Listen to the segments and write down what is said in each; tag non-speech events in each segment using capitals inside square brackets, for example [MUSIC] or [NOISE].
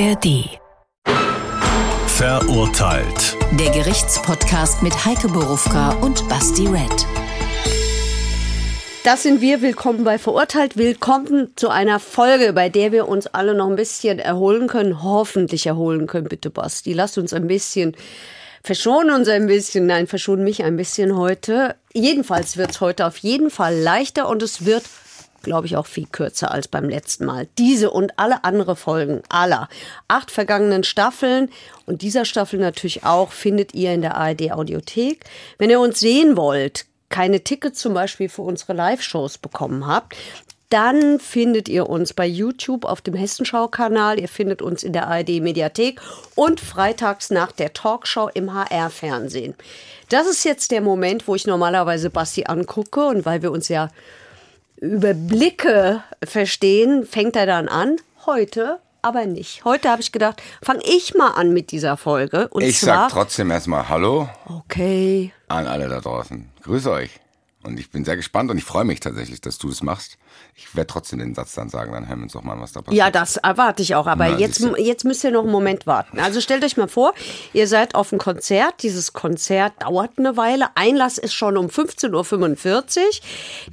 ARD. Verurteilt. Der Gerichtspodcast mit Heike Borufka und Basti Red. Das sind wir. Willkommen bei Verurteilt. Willkommen zu einer Folge, bei der wir uns alle noch ein bisschen erholen können. Hoffentlich erholen können, bitte, Basti. Lass uns ein bisschen verschonen uns ein bisschen. Nein, verschonen mich ein bisschen heute. Jedenfalls wird es heute auf jeden Fall leichter und es wird glaube ich, auch viel kürzer als beim letzten Mal. Diese und alle andere Folgen aller acht vergangenen Staffeln und dieser Staffel natürlich auch findet ihr in der ARD Audiothek. Wenn ihr uns sehen wollt, keine Tickets zum Beispiel für unsere Live-Shows bekommen habt, dann findet ihr uns bei YouTube auf dem Hessenschau-Kanal. Ihr findet uns in der ARD-Mediathek und freitags nach der Talkshow im HR-Fernsehen. Das ist jetzt der Moment, wo ich normalerweise Basti angucke und weil wir uns ja über Blicke verstehen, fängt er dann an. Heute aber nicht. Heute habe ich gedacht, fange ich mal an mit dieser Folge. Und ich zwar, sag trotzdem erstmal Hallo Okay. an alle da draußen. Grüße euch. Und ich bin sehr gespannt und ich freue mich tatsächlich, dass du das machst. Ich werde trotzdem den Satz dann sagen, dann hören wir uns doch mal was da passiert. Ja, das erwarte ich auch. Aber Na, jetzt, jetzt müsst ihr noch einen Moment warten. Also stellt euch mal vor, ihr seid auf einem Konzert. Dieses Konzert dauert eine Weile. Einlass ist schon um 15.45 Uhr.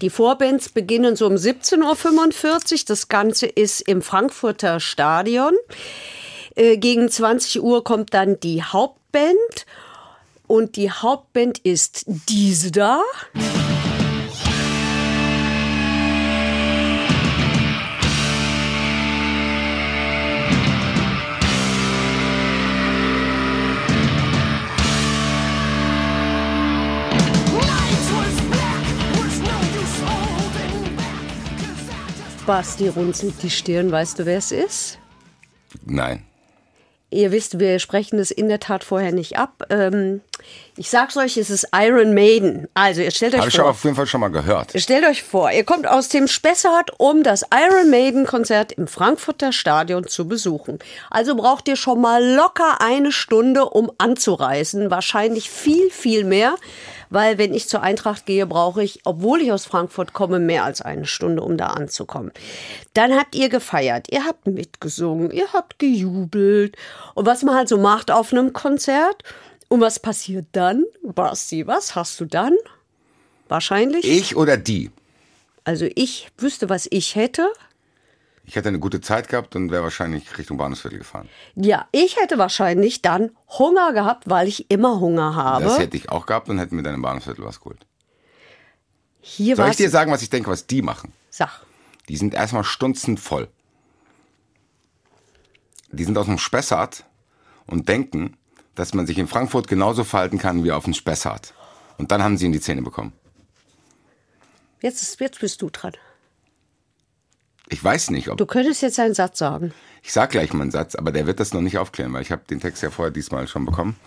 Die Vorbands beginnen so um 17.45 Uhr. Das Ganze ist im Frankfurter Stadion. Äh, Gegen 20 Uhr kommt dann die Hauptband. Und die Hauptband ist diese da. Basti runzelt die Stirn. Weißt du, wer es ist? Nein. Ihr wisst, wir sprechen es in der Tat vorher nicht ab. Ähm, ich sag's euch, es ist Iron Maiden. Also, ihr stellt euch Habe ich vor. aber auf jeden Fall schon mal gehört. Ihr stellt euch vor, ihr kommt aus dem Spessart, um das Iron Maiden Konzert im Frankfurter Stadion zu besuchen. Also braucht ihr schon mal locker eine Stunde, um anzureisen. Wahrscheinlich viel, viel mehr. Weil wenn ich zur Eintracht gehe, brauche ich, obwohl ich aus Frankfurt komme, mehr als eine Stunde, um da anzukommen. Dann habt ihr gefeiert, ihr habt mitgesungen, ihr habt gejubelt. Und was man halt so macht auf einem Konzert. Und was passiert dann? Basti, was hast du dann? Wahrscheinlich. Ich oder die? Also ich wüsste, was ich hätte. Ich hätte eine gute Zeit gehabt und wäre wahrscheinlich Richtung Bahnhofsviertel gefahren. Ja, ich hätte wahrscheinlich dann Hunger gehabt, weil ich immer Hunger habe. Das hätte ich auch gehabt und hätte mir dann im Bahnhofsviertel was geholt. Hier Soll ich dir sagen, was ich denke, was die machen? Sag. Die sind erstmal stunzen voll. Die sind aus dem Spessart und denken, dass man sich in Frankfurt genauso verhalten kann wie auf dem Spessart. Und dann haben sie in die Zähne bekommen. Jetzt, ist, jetzt bist du dran. Ich weiß nicht, ob Du könntest jetzt einen Satz sagen. Ich sag gleich mal einen Satz, aber der wird das noch nicht aufklären, weil ich habe den Text ja vorher diesmal schon bekommen.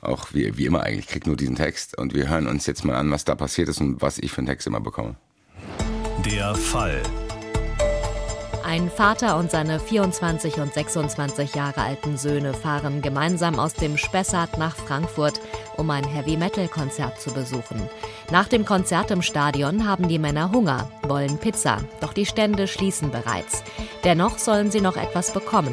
Auch wie, wie immer eigentlich, krieg nur diesen Text. Und wir hören uns jetzt mal an, was da passiert ist und was ich für einen Text immer bekomme. Der Fall. Ein Vater und seine 24 und 26 Jahre alten Söhne fahren gemeinsam aus dem Spessart nach Frankfurt, um ein Heavy-Metal-Konzert zu besuchen. Nach dem Konzert im Stadion haben die Männer Hunger, wollen Pizza, doch die Stände schließen bereits. Dennoch sollen sie noch etwas bekommen.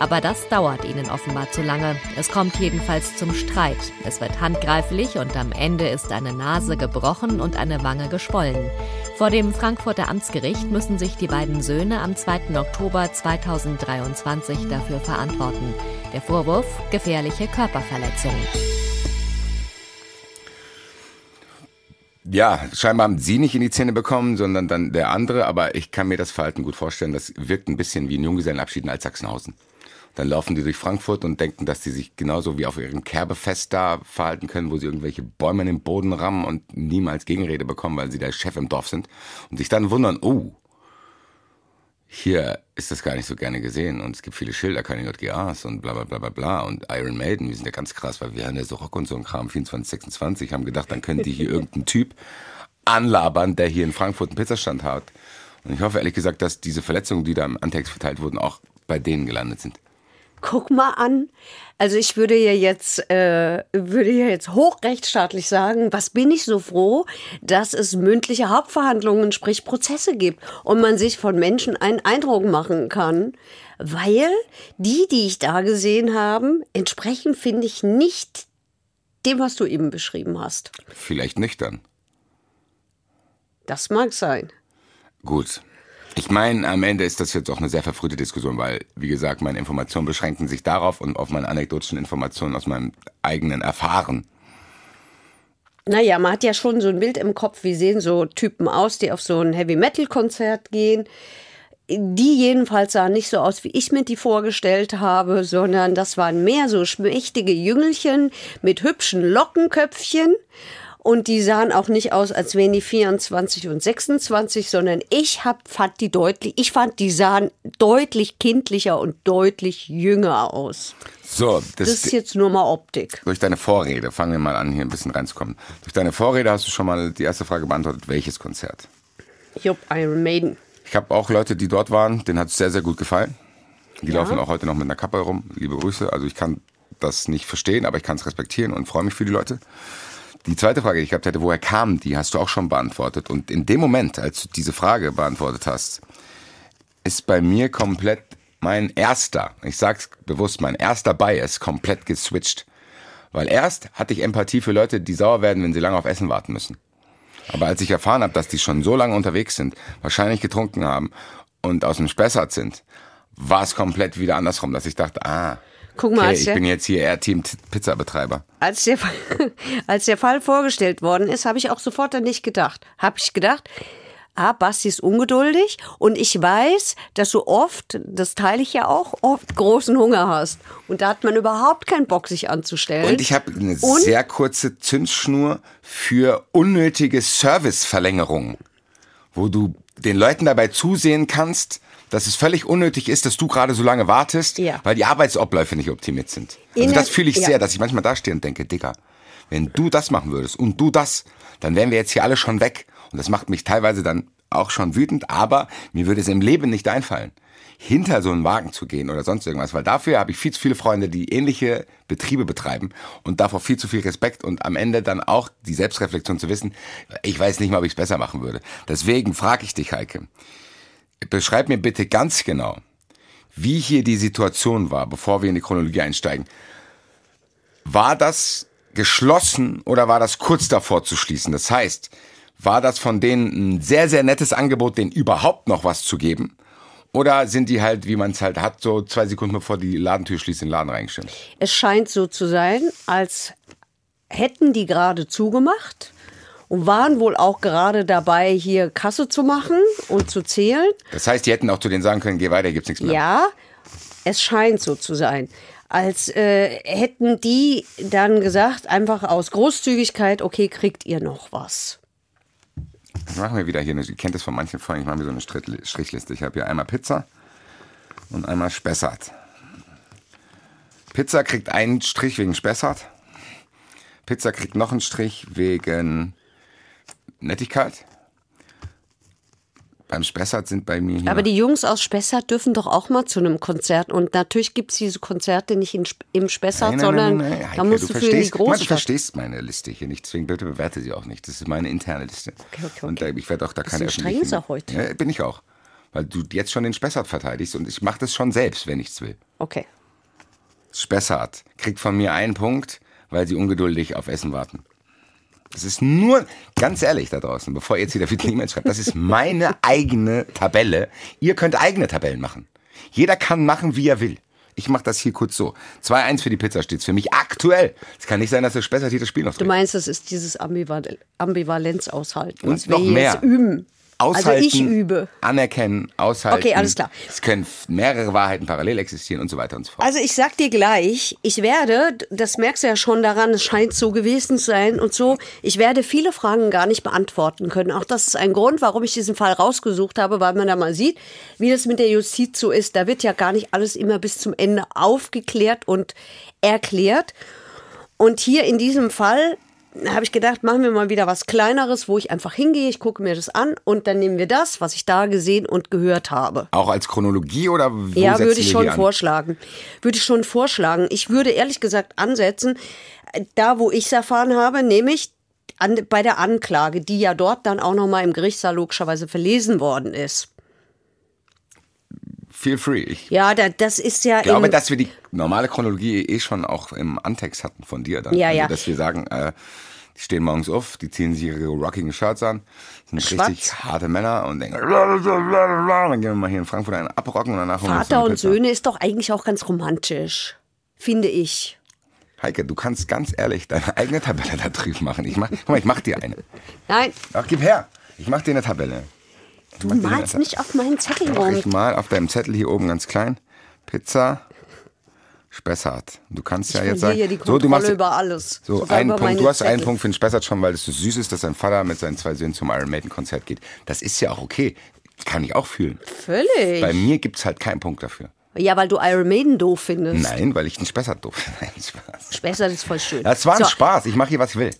Aber das dauert ihnen offenbar zu lange. Es kommt jedenfalls zum Streit. Es wird handgreiflich und am Ende ist eine Nase gebrochen und eine Wange geschwollen. Vor dem Frankfurter Amtsgericht müssen sich die beiden Söhne am 2. Oktober 2023 dafür verantworten. Der Vorwurf gefährliche Körperverletzung. Ja, scheinbar haben sie nicht in die Zähne bekommen, sondern dann der andere, aber ich kann mir das Verhalten gut vorstellen. Das wirkt ein bisschen wie ein Junggesellenabschied in Altsachsenhausen. Dann laufen die durch Frankfurt und denken, dass sie sich genauso wie auf ihrem Kerbefest da verhalten können, wo sie irgendwelche Bäume in den Boden rammen und niemals Gegenrede bekommen, weil sie der Chef im Dorf sind. Und sich dann wundern, oh, hier ist das gar nicht so gerne gesehen und es gibt viele Schilder, keine JGAs und bla bla bla bla bla und Iron Maiden, wir sind ja ganz krass, weil wir haben ja so Rock und so ein Kram, 24, 26, haben gedacht, dann können die hier [LAUGHS] irgendeinen Typ anlabern, der hier in Frankfurt einen Pizzastand hat. Und ich hoffe ehrlich gesagt, dass diese Verletzungen, die da im Antext verteilt wurden, auch bei denen gelandet sind. Guck mal an. Also ich würde ja jetzt, äh, würde ja jetzt hochrechtsstaatlich sagen, was bin ich so froh, dass es mündliche Hauptverhandlungen, sprich Prozesse gibt und man sich von Menschen einen Eindruck machen kann, weil die, die ich da gesehen habe, entsprechen, finde ich, nicht dem, was du eben beschrieben hast. Vielleicht nüchtern. Das mag sein. Gut. Ich meine, am Ende ist das jetzt auch eine sehr verfrühte Diskussion, weil, wie gesagt, meine Informationen beschränken sich darauf und auf meine anekdotischen Informationen aus meinem eigenen Erfahren. Naja, man hat ja schon so ein Bild im Kopf, wie sehen so Typen aus, die auf so ein Heavy-Metal-Konzert gehen. Die jedenfalls sahen nicht so aus, wie ich mir die vorgestellt habe, sondern das waren mehr so schmächtige Jüngelchen mit hübschen Lockenköpfchen und die sahen auch nicht aus, als wären die 24 und 26, sondern ich hab, fand die deutlich, ich fand, die sahen deutlich kindlicher und deutlich jünger aus. So, das, das ist jetzt nur mal Optik. Durch deine Vorrede, fangen wir mal an, hier ein bisschen reinzukommen. Durch deine Vorrede hast du schon mal die erste Frage beantwortet, welches Konzert? Jupp, Iron Maiden. Ich habe auch Leute, die dort waren, denen hat es sehr, sehr gut gefallen. Die ja. laufen auch heute noch mit einer Kappe herum. Liebe Grüße. Also ich kann das nicht verstehen, aber ich kann es respektieren und freue mich für die Leute. Die zweite Frage, die ich gehabt hätte, woher kamen die, hast du auch schon beantwortet. Und in dem Moment, als du diese Frage beantwortet hast, ist bei mir komplett mein erster, ich sag's bewusst, mein erster Bias komplett geswitcht. Weil erst hatte ich Empathie für Leute, die sauer werden, wenn sie lange auf Essen warten müssen. Aber als ich erfahren habe, dass die schon so lange unterwegs sind, wahrscheinlich getrunken haben und aus dem Spessart sind, war es komplett wieder andersrum, dass ich dachte, ah, Guck mal, okay, ich bin jetzt hier eher Team Pizzabetreiber. Als der, [LAUGHS] als der Fall vorgestellt worden ist, habe ich auch sofort an dich gedacht. Habe ich gedacht, ah, Basti ist ungeduldig und ich weiß, dass du oft, das teile ich ja auch, oft großen Hunger hast. Und da hat man überhaupt keinen Bock, sich anzustellen. Und ich habe eine und? sehr kurze Zündschnur für unnötige Serviceverlängerungen, wo du den Leuten dabei zusehen kannst, dass es völlig unnötig ist, dass du gerade so lange wartest, ja. weil die Arbeitsabläufe nicht optimiert sind. Also das fühle ich ja. sehr, dass ich manchmal da stehe und denke, Digga, wenn du das machen würdest und du das, dann wären wir jetzt hier alle schon weg. Und das macht mich teilweise dann auch schon wütend, aber mir würde es im Leben nicht einfallen, hinter so einen Wagen zu gehen oder sonst irgendwas, weil dafür habe ich viel zu viele Freunde, die ähnliche Betriebe betreiben und davor viel zu viel Respekt und am Ende dann auch die Selbstreflexion zu wissen, ich weiß nicht mal, ob ich es besser machen würde. Deswegen frage ich dich, Heike, beschreib mir bitte ganz genau, wie hier die Situation war, bevor wir in die Chronologie einsteigen. War das geschlossen oder war das kurz davor zu schließen? Das heißt, war das von denen ein sehr, sehr nettes Angebot, denen überhaupt noch was zu geben? Oder sind die halt, wie man es halt hat, so zwei Sekunden bevor die Ladentür schließt, in den Laden reingestellt? Es scheint so zu sein, als hätten die gerade zugemacht und waren wohl auch gerade dabei, hier Kasse zu machen und zu zählen. Das heißt, die hätten auch zu denen sagen können, geh weiter, gibt's nichts mehr. Ja, es scheint so zu sein. Als äh, hätten die dann gesagt, einfach aus Großzügigkeit, okay, kriegt ihr noch was. Dann machen wir wieder hier, eine, ihr kennt das von manchen Freunden, ich mache mir so eine Strichliste. Ich habe hier einmal Pizza und einmal Spessart. Pizza kriegt einen Strich wegen Spessart. Pizza kriegt noch einen Strich wegen Nettigkeit. Beim Spessart sind bei mir hier. Aber die Jungs aus Spessart dürfen doch auch mal zu einem Konzert. Und natürlich gibt es diese Konzerte nicht in, im Spessart, nein, nein, sondern nein, nein, da musst du, du für die Großstadt. Du verstehst meine Liste hier nicht. Deswegen bitte bewerte sie auch nicht. Das ist meine interne Liste. Okay, okay, okay. Und ich werde auch da keine öffentlichen... streng heute. Ja, bin ich auch. Weil du jetzt schon den Spessart verteidigst. Und ich mache das schon selbst, wenn ich es will. Okay. Spessart kriegt von mir einen Punkt, weil sie ungeduldig auf Essen warten. Das ist nur, ganz ehrlich da draußen, bevor ihr jetzt wieder viele E-Mails schreibt, das ist meine eigene Tabelle. Ihr könnt eigene Tabellen machen. Jeder kann machen, wie er will. Ich mache das hier kurz so. 2-1 für die Pizza steht's für mich aktuell. Es kann nicht sein, dass der Spessart hier das Spiel noch Du meinst, das ist dieses Ambivalenz aushalten. Und noch mehr. üben. Aushalten, also ich übe. Anerkennen, aushalten. Okay, alles klar. Es können mehrere Wahrheiten parallel existieren und so weiter und so fort. Also ich sag dir gleich, ich werde, das merkst du ja schon daran, es scheint so gewesen zu sein und so, ich werde viele Fragen gar nicht beantworten können. Auch das ist ein Grund, warum ich diesen Fall rausgesucht habe, weil man da mal sieht, wie das mit der Justiz so ist. Da wird ja gar nicht alles immer bis zum Ende aufgeklärt und erklärt. Und hier in diesem Fall habe ich gedacht, machen wir mal wieder was Kleineres, wo ich einfach hingehe, ich gucke mir das an und dann nehmen wir das, was ich da gesehen und gehört habe. Auch als Chronologie oder wo Ja, würde ich schon vorschlagen. Würde ich schon vorschlagen. Ich würde ehrlich gesagt ansetzen, da wo ich es erfahren habe, nämlich an, bei der Anklage, die ja dort dann auch nochmal im Gerichtssaal logischerweise verlesen worden ist. Feel free. Ich Ja, da, das ist ja glaube, in, dass wir die normale Chronologie eh schon auch im Antext hatten von dir. Dann. Ja, also, ja. Dass wir sagen, äh, die stehen morgens auf, die ziehen sich ihre rockigen Shirts an, sind Schwarz. richtig harte Männer und denken, dann gehen wir mal hier in Frankfurt einen abrocken und danach Vater und. Söhne ist doch eigentlich auch ganz romantisch. Finde ich. Heike, du kannst ganz ehrlich deine eigene Tabelle [LAUGHS] da drüben machen. Ich mach, guck mal, ich mach dir eine. Nein, Ach, gib her. Ich mach dir eine Tabelle. Du malst nicht auf meinen Zettel rum. ich mal auf deinem Zettel hier oben ganz klein. Pizza Spessart. Du kannst ja Ich jetzt verliere sagen, hier die so, du machst über alles. So, Sogar einen Punkt. Du hast einen Zettel. Punkt für den Spessart schon, weil es so süß ist, dass sein Vater mit seinen zwei Söhnen zum Iron Maiden Konzert geht. Das ist ja auch okay. Kann ich auch fühlen. Völlig. Bei mir gibt's halt keinen Punkt dafür. Ja, weil du Iron Maiden doof findest. Nein, weil ich den Spessart doof [LAUGHS] finde. Spessart ist voll schön. Das war ein So, Spaß. Ich mache hier, was ich will.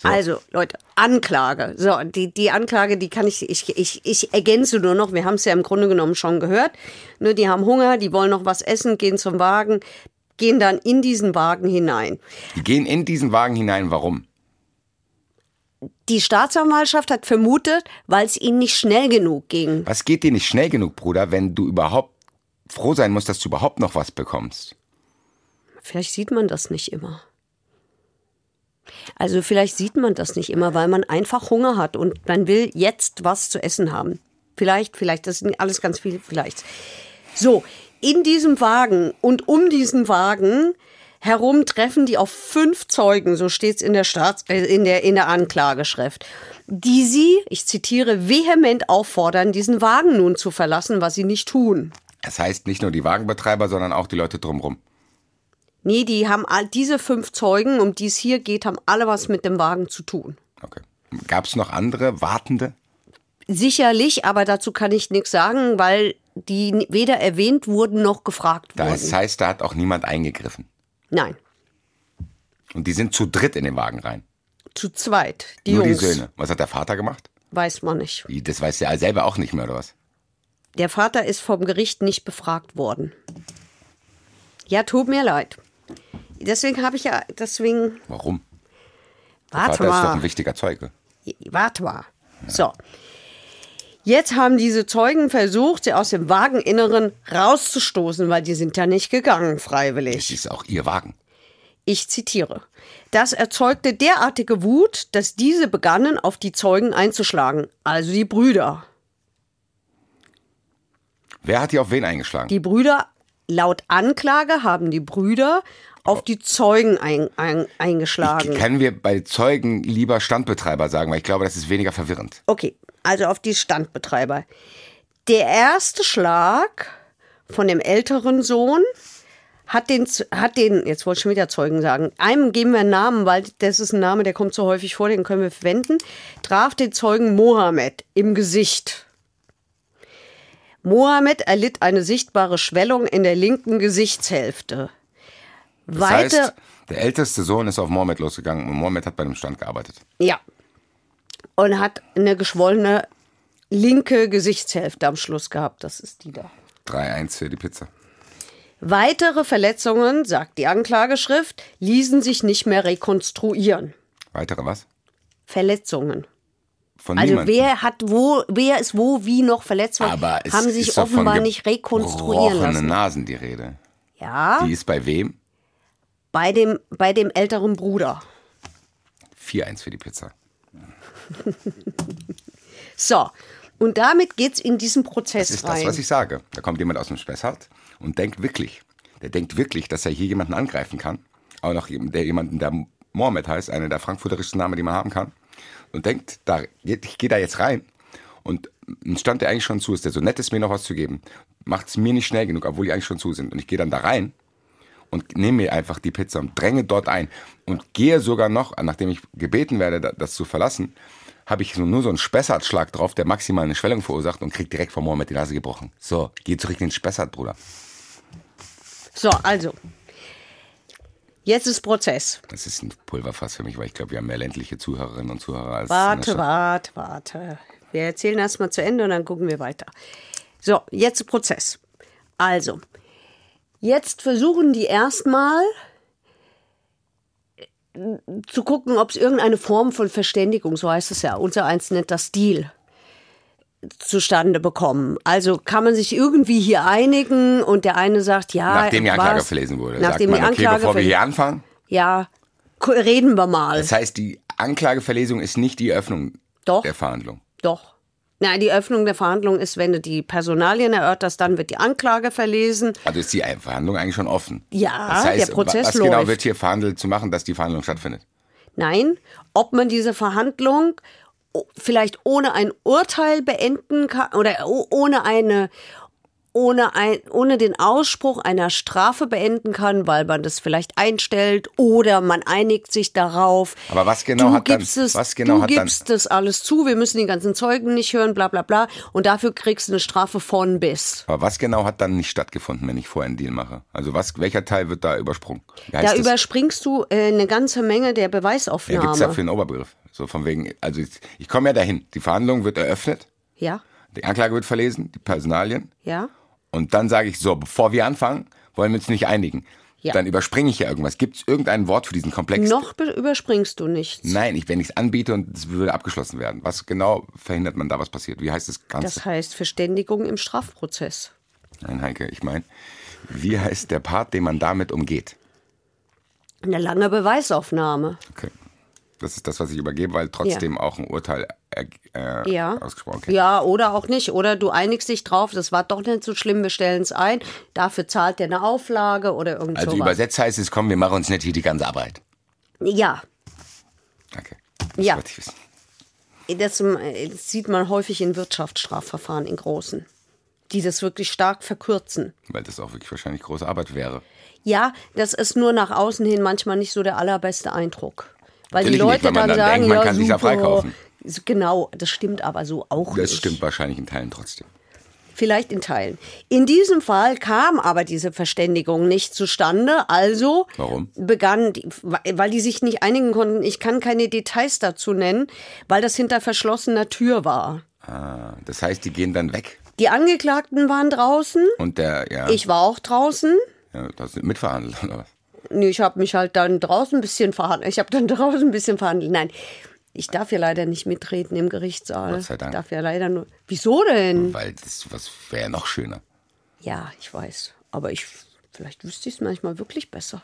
So. Also, Leute, Anklage. So, die, die Anklage, die kann ich, ich, ich, ich ergänze nur noch. Wir haben es ja im Grunde genommen schon gehört. Nur die haben Hunger, die wollen noch was essen, gehen zum Wagen, gehen dann in diesen Wagen hinein. Die gehen in diesen Wagen hinein. Warum? Die Staatsanwaltschaft hat vermutet, weil es ihnen nicht schnell genug ging. Was geht dir nicht schnell genug, Bruder, wenn du überhaupt froh sein musst, dass du überhaupt noch was bekommst? Vielleicht sieht man das nicht immer. Also vielleicht sieht man das nicht immer, weil man einfach Hunger hat und man will jetzt was zu essen haben. Vielleicht, vielleicht, das ist alles ganz viel, vielleicht. So, in diesem Wagen und um diesen Wagen herum treffen die auf fünf Zeugen, so steht's in der äh, in der in der Anklageschrift, die sie, ich zitiere, vehement auffordern, diesen Wagen nun zu verlassen, was sie nicht tun. Das heißt nicht nur die Wagenbetreiber, sondern auch die Leute drumrum. Nee, die haben all diese fünf Zeugen, um die es hier geht, haben alle was mit dem Wagen zu tun. Okay. Gab's noch andere Wartende? Sicherlich, aber dazu kann ich nichts sagen, weil die weder erwähnt wurden noch gefragt Das wurden. heißt, da hat auch niemand eingegriffen. Nein, Und die sind zu dritt in den Wagen rein. zu zweit. Die Nur Jungs. die Söhne. Was hat der Vater gemacht? Weiß man nicht. Das weiß er selber auch nicht mehr, oder was? Der Vater ist vom Gericht nicht befragt worden. Ja, tut mir leid. Deswegen habe ich ja, deswegen, Warum? Der warte Vater ist doch mal. ein wichtiger Zeuge. Warte mal. So. Jetzt haben diese Zeugen versucht, sie aus dem Wageninneren rauszustoßen, weil die sind ja nicht gegangen Das freiwillig. ist auch ihr Wagen. Ich zitiere. Das erzeugte derartige Wut, dass diese begannen, auf die Zeugen einzuschlagen, also die Brüder. Wer hat hier auf wen eingeschlagen? Die Brüder, laut Anklage, haben die Brüder auf die Zeugen ein, ein, eingeschlagen. Können wir bei Zeugen lieber Standbetreiber sagen, weil ich glaube, das ist weniger verwirrend. Okay, also auf die Standbetreiber. Der erste Schlag von dem älteren Sohn hat den, hat den, jetzt wollte ich schon wieder Zeugen sagen, einem geben wir einen Namen, weil das ist ein Name, der kommt so häufig vor, den können wir verwenden, traf den Zeugen Mohammed im Gesicht. Mohammed erlitt eine sichtbare Schwellung in der linken Gesichtshälfte. Das Weiter, heißt, der älteste Sohn ist auf Mohammed losgegangen und Mohammed hat bei dem Stand gearbeitet. Ja. Und hat eine geschwollene linke Gesichtshälfte am Schluss gehabt. Das ist die da. 3-1 für die Pizza. Weitere Verletzungen, sagt die Anklageschrift, ließen sich nicht mehr rekonstruieren. Weitere was? Verletzungen. Von Also niemandem. wer hat wo, wer ist wo, wie noch verletzt worden, Aber es haben sich ist offenbar nicht rekonstruieren lassen. Nasen die Rede. Ja, Die ist bei wem? bei dem, bei dem älteren Bruder. 4-1 für die Pizza. [LAUGHS] So, und damit geht's in diesen Prozess Das ist rein. das, was ich sage. Da kommt jemand aus dem Spessart und denkt wirklich, der denkt wirklich, dass er hier jemanden angreifen kann. Auch noch der jemanden, der Mohammed heißt, einer der frankfurterischsten Namen, die man haben kann. Und denkt, da, ich gehe da jetzt rein und ein Stand, der eigentlich schon zu ist, der so nett ist, mir noch was zu geben, macht es mir nicht schnell genug, obwohl die eigentlich schon zu sind. Und ich gehe dann da rein und nehme mir einfach die Pizza und dränge dort ein und gehe sogar noch, nachdem ich gebeten werde, da- das zu verlassen, habe ich nur so einen Spessartschlag drauf, der maximal eine Schwellung verursacht und krieg direkt vom Mohammed die Nase gebrochen. So, geh zurück in den Spessart, Bruder. So, also. Jetzt ist Prozess. Das ist ein Pulverfass für mich, weil ich glaube, wir haben mehr ländliche Zuhörerinnen und Zuhörer als. Warte, warte, warte. Wir erzählen erst mal zu Ende und dann gucken wir weiter. So, jetzt Prozess. Also, jetzt versuchen die erstmal äh, zu gucken, ob es irgendeine Form von Verständigung, so heißt es ja, unser eins nennt das Stil, zustande bekommen. Also kann man sich irgendwie hier einigen und der eine sagt, ja. Nachdem die Anklage was- verlesen wurde. Nachdem sagt man, die Anklage okay, bevor wir hier anfangen. Ja, reden wir mal. Das heißt, die Anklageverlesung ist nicht die Eröffnung Doch. der Verhandlung. Doch. Nein, die Öffnung der Verhandlung ist, wenn du die Personalien erörterst, dann wird die Anklage verlesen. Also ist die Verhandlung eigentlich schon offen. Ja, das heißt, der Prozess was genau läuft. wird hier verhandelt, zu machen, dass die Verhandlung stattfindet? Nein, ob man diese Verhandlung vielleicht ohne ein Urteil beenden kann oder ohne eine ohne, ein, ohne den Ausspruch einer Strafe beenden kann, weil man das vielleicht einstellt oder man einigt sich darauf. Aber was genau du hat dann- gibst es, was genau du hat dann- gibst das alles zu, wir müssen die ganzen Zeugen nicht hören, bla bla bla. Und dafür kriegst du eine Strafe von bis. Aber was genau hat dann nicht stattgefunden, wenn ich vorher einen Deal mache? Also was, welcher Teil wird da übersprungen? Da das? überspringst du äh, eine ganze Menge der Ja, Beweisaufnahme. gibt es dafür einen Oberbegriff? So von wegen, also ich, ich komme ja dahin. Die Verhandlung wird eröffnet, ja, die Anklage wird verlesen, die Personalien. ja. Und dann sage ich so, bevor wir anfangen, wollen wir uns nicht einigen. Ja. Dann überspringe ich ja irgendwas. Gibt es irgendein Wort für diesen Komplex? Noch be- überspringst du nichts. Nein, ich, wenn ich es anbiete und es würde abgeschlossen werden. Was genau verhindert man da, was passiert? Wie heißt das Ganze? Das heißt Verständigung im Strafprozess. Nein, Heike, ich meine, wie heißt der Part, den man damit umgeht? Eine lange Beweisaufnahme. Okay. Das ist das, was ich übergebe, weil trotzdem auch ein Urteil äh, äh, Ja. ausgesprochen okay. Ja, oder auch nicht. Oder du einigst dich drauf, das war doch nicht so schlimm, wir stellen es ein. Dafür zahlt der eine Auflage oder irgend Also sowas. übersetzt heißt es, komm, wir machen uns nicht hier die ganze Arbeit. Ja, Okay. Das Ja. das, äh, das sieht man häufig in Wirtschaftsstrafverfahren in großen, die das wirklich stark verkürzen. Weil das auch wirklich wahrscheinlich große Arbeit wäre. Ja, das ist nur nach außen hin manchmal nicht so der allerbeste Eindruck. Weil die Natürlich nicht, Leute weil man dann dann sagen, denkt, man ja, kann sich da super. freikaufen. Genau, das stimmt aber so auch Das nicht. stimmt wahrscheinlich in Teilen trotzdem. Vielleicht in Teilen. In diesem Fall kam aber diese Verständigung nicht zustande. Also Warum? begann, die, weil die sich nicht einigen konnten. Ich kann keine Details dazu nennen, weil das hinter verschlossener Tür war. Ah, das heißt, die gehen dann weg. Die Angeklagten waren draußen. Und der, ja, Ich war auch draußen. ja das sind mitverhandelt, oder was? Nee, ich habe mich halt dann draußen ein bisschen verhandelt. Ich habe dann [LAUGHS] draußen ein bisschen verhandelt. Nein, ich darf ja leider nicht mitreden im Gerichtssaal. Gott sei Dank. Ich darf ja leider nur. Wieso denn? Weil das wäre ja noch schöner. Ja, ich weiß. Aber ich, vielleicht wüsste ich es manchmal wirklich besser.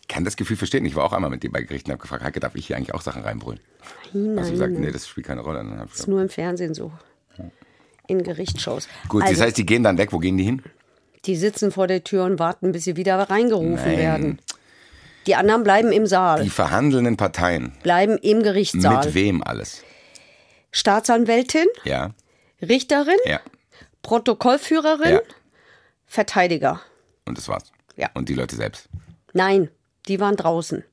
Ich kann das Gefühl verstehen. Ich war auch einmal mit dir bei Gerichten und habe gefragt, Heike, darf ich hier eigentlich auch Sachen reinbrüllen? Nein, Also ich sagte, nee, das spielt keine Rolle. Ich ist gesagt, nur im Fernsehen so. In Gerichtsshows. Gut, also, das heißt, die gehen dann weg. Wo gehen die hin? Die sitzen vor der Tür und warten, bis sie wieder reingerufen Nein. werden. Die anderen bleiben im Saal, Die verhandelnden Parteien. bleiben im Gerichtssaal. Mit wem alles? Staatsanwältin, Ja, Richterin, ja, Protokollführerin, ja. Verteidiger. Und das war's. Ja. Und die Leute selbst. Nein, die waren draußen.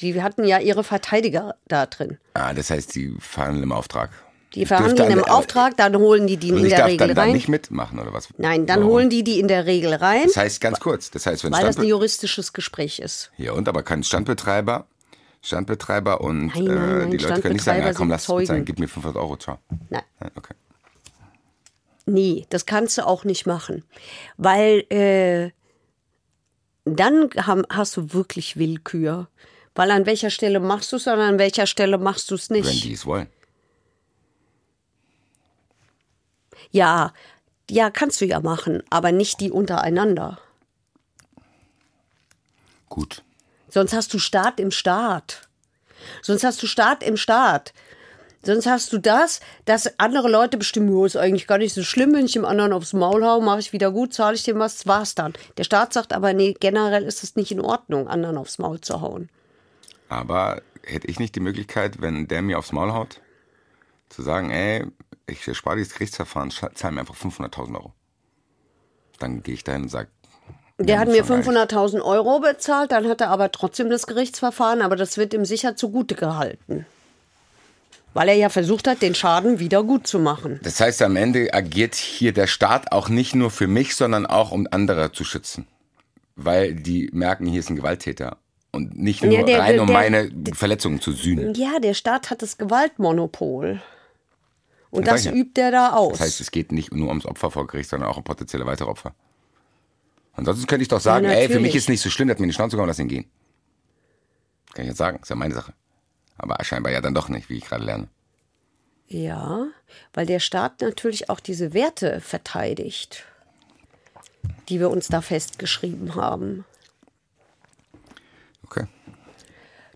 Die hatten ja ihre Verteidiger da drin. Ah, das heißt, die verhandeln im Auftrag. Die verhandeln an im Auftrag, dann holen die die in der Regel dann da rein. nicht mitmachen, oder was? Nein, dann Warum? holen die die in der Regel rein, Das heißt, ganz kurz, das heißt, wenn weil das ein Standbe juristisches Gespräch ist. Ja, und aber kann Standbetreiber, Standbetreiber und Nein, nein, äh, nein, die Leute können nicht sagen, ja, Standbetreiber komm, lass es Zeugen. gib mir 500 Euro, ciao. Nein. Okay. Nee, das kannst du auch nicht machen. Weil äh, dann ham- hast du wirklich Willkür. Weil an welcher Stelle machst du es und an welcher Stelle machst du es Wenn nicht. die es wollen. Ja, ja, kannst du ja machen, aber nicht die untereinander. Gut. Sonst hast du Staat im Staat. Sonst hast du Staat im Staat. Sonst hast du das, dass andere Leute bestimmen, oh, ist eigentlich gar nicht so schlimm, wenn ich dem anderen aufs Maul hau, mache ich wieder gut, zahle ich dem was, das war's dann. Der Staat sagt aber, nee, generell ist es nicht in Ordnung, anderen aufs Maul zu hauen. Aber hätte ich nicht die Möglichkeit, wenn der mir aufs Maul haut, zu sagen, ey, ich spare dieses Gerichtsverfahren, scha- zahl mir einfach 500.000 Euro. Dann gehe ich dahin und sage, Der hat mir 500.000 Euro bezahlt, dann hat er aber trotzdem das Gerichtsverfahren, aber das wird ihm sicher zugute gehalten. Weil er ja versucht hat, den Schaden wieder gut zu machen. Das heißt, am Ende agiert hier der Staat auch nicht nur für mich, sondern auch um andere zu schützen. weil die merken, hier ist ein Gewalttäter. Und nicht nur Ja, der- rein, um der- meine Verletzungen zu sühnen. Ja, der Staat hat das Gewaltmonopol. Und das ja. übt er da aus. Das heißt, es geht nicht nur ums Opfer vor Gericht, sondern auch um potenzielle weitere Opfer. Ansonsten könnte ich doch sagen, Ja, ey, für mich ist nicht so schlimm, der hat mir in die Schnauze gehauen, lass ihn gehen. Kann ich jetzt sagen, ist ja meine Sache. Aber scheinbar ja dann doch nicht, wie ich gerade lerne. Ja, weil der Staat natürlich auch diese Werte verteidigt, die wir uns da festgeschrieben haben. Okay.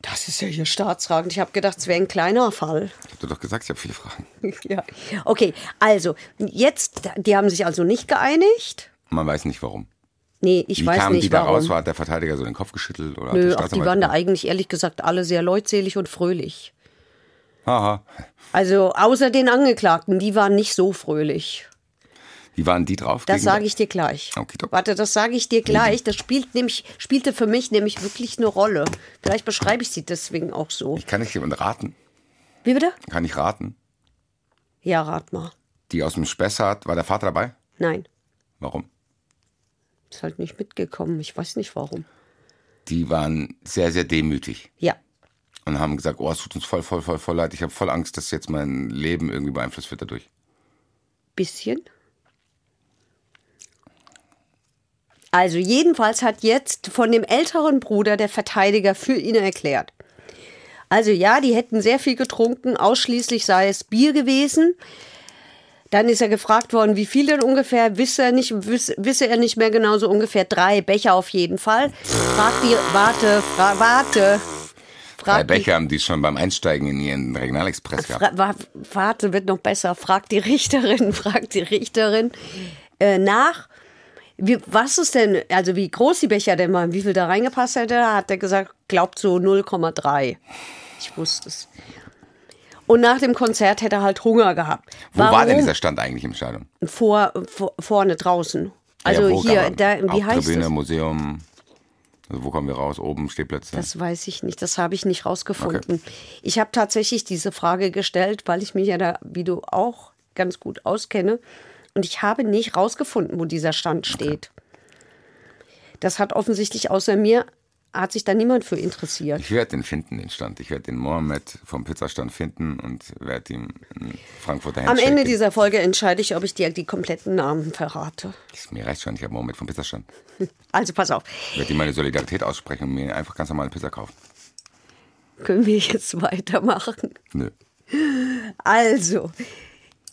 Das ist ja hier staatsragend. Ich habe gedacht, es wäre ein kleiner Fall. Ich hab dir doch gesagt, ich habe viele Fragen. [LAUGHS] ja. Okay, also jetzt, die haben sich also nicht geeinigt. Man weiß nicht warum. Nee, ich Wie weiß kamen nicht die da warum. raus? War hat der Verteidiger so den Kopf geschüttelt? Oder Nö, ach, die waren da eigentlich ehrlich gesagt alle sehr leutselig und fröhlich. Haha. Also außer den Angeklagten, die waren nicht so fröhlich. Wie waren die drauf? Das sage ich dir gleich. Okidok. Warte, das sage ich dir gleich. Das spielt nämlich, spielte für mich nämlich wirklich eine Rolle. Vielleicht beschreibe ich sie deswegen auch so. Ich kann nicht jemand raten. Wie bitte? Kann ich raten. Ja, rat mal. Die aus dem Spessart, war der Vater dabei? Nein, Warum? ist halt nicht mitgekommen. Ich weiß nicht warum. Die waren sehr, sehr demütig. Ja, Und haben gesagt, oh, es tut uns voll, voll, voll, voll leid. Ich habe voll Angst, dass jetzt mein Leben irgendwie beeinflusst wird dadurch. bisschen. Also jedenfalls hat jetzt von dem älteren Bruder der Verteidiger für ihn erklärt. Also ja, die hätten sehr viel getrunken, ausschließlich sei es Bier gewesen. Dann ist er gefragt worden, wie viel denn ungefähr, wisse er nicht, wisse, wisse er nicht mehr genau, so ungefähr drei Becher auf jeden Fall. Fragt die, warte, fra, warte. Drei Fragt die- Becher haben die schon beim Einsteigen in ihren Regionalexpress gehabt. Fra wa- warte, wird noch besser. Fragt die Richterin, [LAUGHS] fragt die Richterin äh, nach. Wie, was ist denn, also wie groß die Becher denn waren, wie viel da reingepasst hätte, hat er gesagt, glaubt so 0,3. Ich wusste es. Und nach dem Konzert hätte er halt Hunger gehabt. Wo war denn Warum? dieser Stand eigentlich im Stadion? Vor, vor, vorne draußen. Also ja, hier, da, wie heißt Haupttribüne, das? Museum. Also wo kommen wir raus? Oben, Stehplätze. Das weiß ich nicht, das habe ich nicht rausgefunden. Ich habe tatsächlich diese Frage gestellt, weil ich mich ja da, wie du auch, ganz gut auskenne. Und ich habe nicht rausgefunden, wo dieser Stand steht. Das hat offensichtlich außer mir, hat sich da niemand für interessiert. Ich werde den finden, den Stand. Ich werde den Mohammed vom Pizzastand finden und werde ihm einen Frankfurter Am Handshake Ende geben. dieser Folge entscheide ich, ob ich dir die kompletten Namen verrate. Mir reicht schon, ich habe Mohammed vom Pizzastand. [LAUGHS] Also pass auf, Ich werde ihm meine Solidarität aussprechen und mir einfach ganz normale Pizza kaufen. können wir jetzt [LAUGHS] weitermachen? Nö. Also,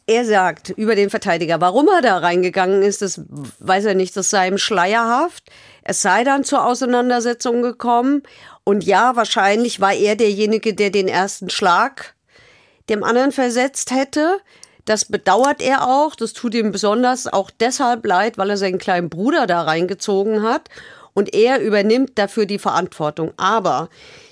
er sagt über den Verteidiger, warum er da reingegangen ist, das weiß er nicht, das sei ihm schleierhaft. Es sei dann zur Auseinandersetzung gekommen. Und ja, wahrscheinlich war er derjenige, der den ersten Schlag dem anderen versetzt hätte. Das bedauert er auch. Das tut ihm besonders auch deshalb leid, weil er seinen kleinen Bruder da reingezogen hat. Und er übernimmt dafür die Verantwortung. Aber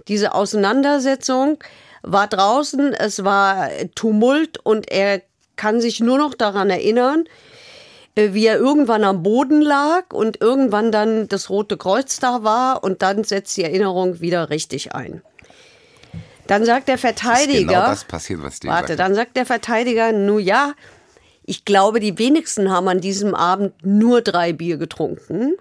diese Auseinandersetzung war draußen, es war Tumult und er kann sich nur noch daran erinnern, äh, wie er irgendwann am Boden lag und irgendwann dann das Rote Kreuz da war und dann setzt die Erinnerung wieder richtig ein. Dann sagt der Verteidiger. genau das passiert, was dir Warte, gesagt dann sagt der Verteidiger, nu ja, ich glaube, die wenigsten haben an diesem Abend nur drei Bier getrunken.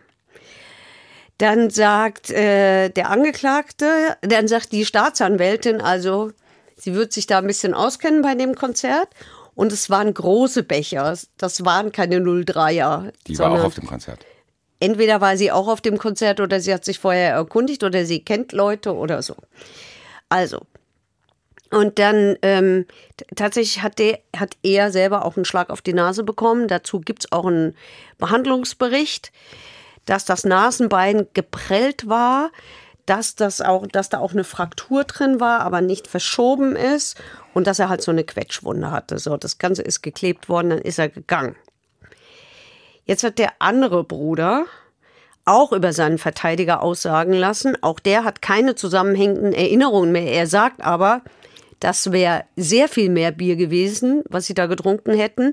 Dann sagt äh, der Angeklagte, dann sagt die Staatsanwältin, also sie wird sich da ein bisschen auskennen bei dem Konzert. Und es waren große Becher, das waren keine 03er. Die war auch auf dem Konzert. entweder war sie auch auf dem Konzert oder sie hat sich vorher erkundigt oder sie kennt Leute oder so. Also. Und dann ähm, tatsächlich hat, der, hat er selber auch einen Schlag auf die Nase bekommen. Dazu gibt es auch einen Behandlungsbericht, dass das Nasenbein geprellt war, dass, das auch, dass da auch eine Fraktur drin war, aber nicht verschoben ist und dass er halt so eine Quetschwunde hatte. So, das Ganze ist geklebt worden, dann ist er gegangen. Jetzt hat der andere Bruder auch über seinen Verteidiger aussagen lassen. Auch der hat keine zusammenhängenden Erinnerungen mehr. Er sagt aber, das wäre sehr viel mehr Bier gewesen, was sie da getrunken hätten.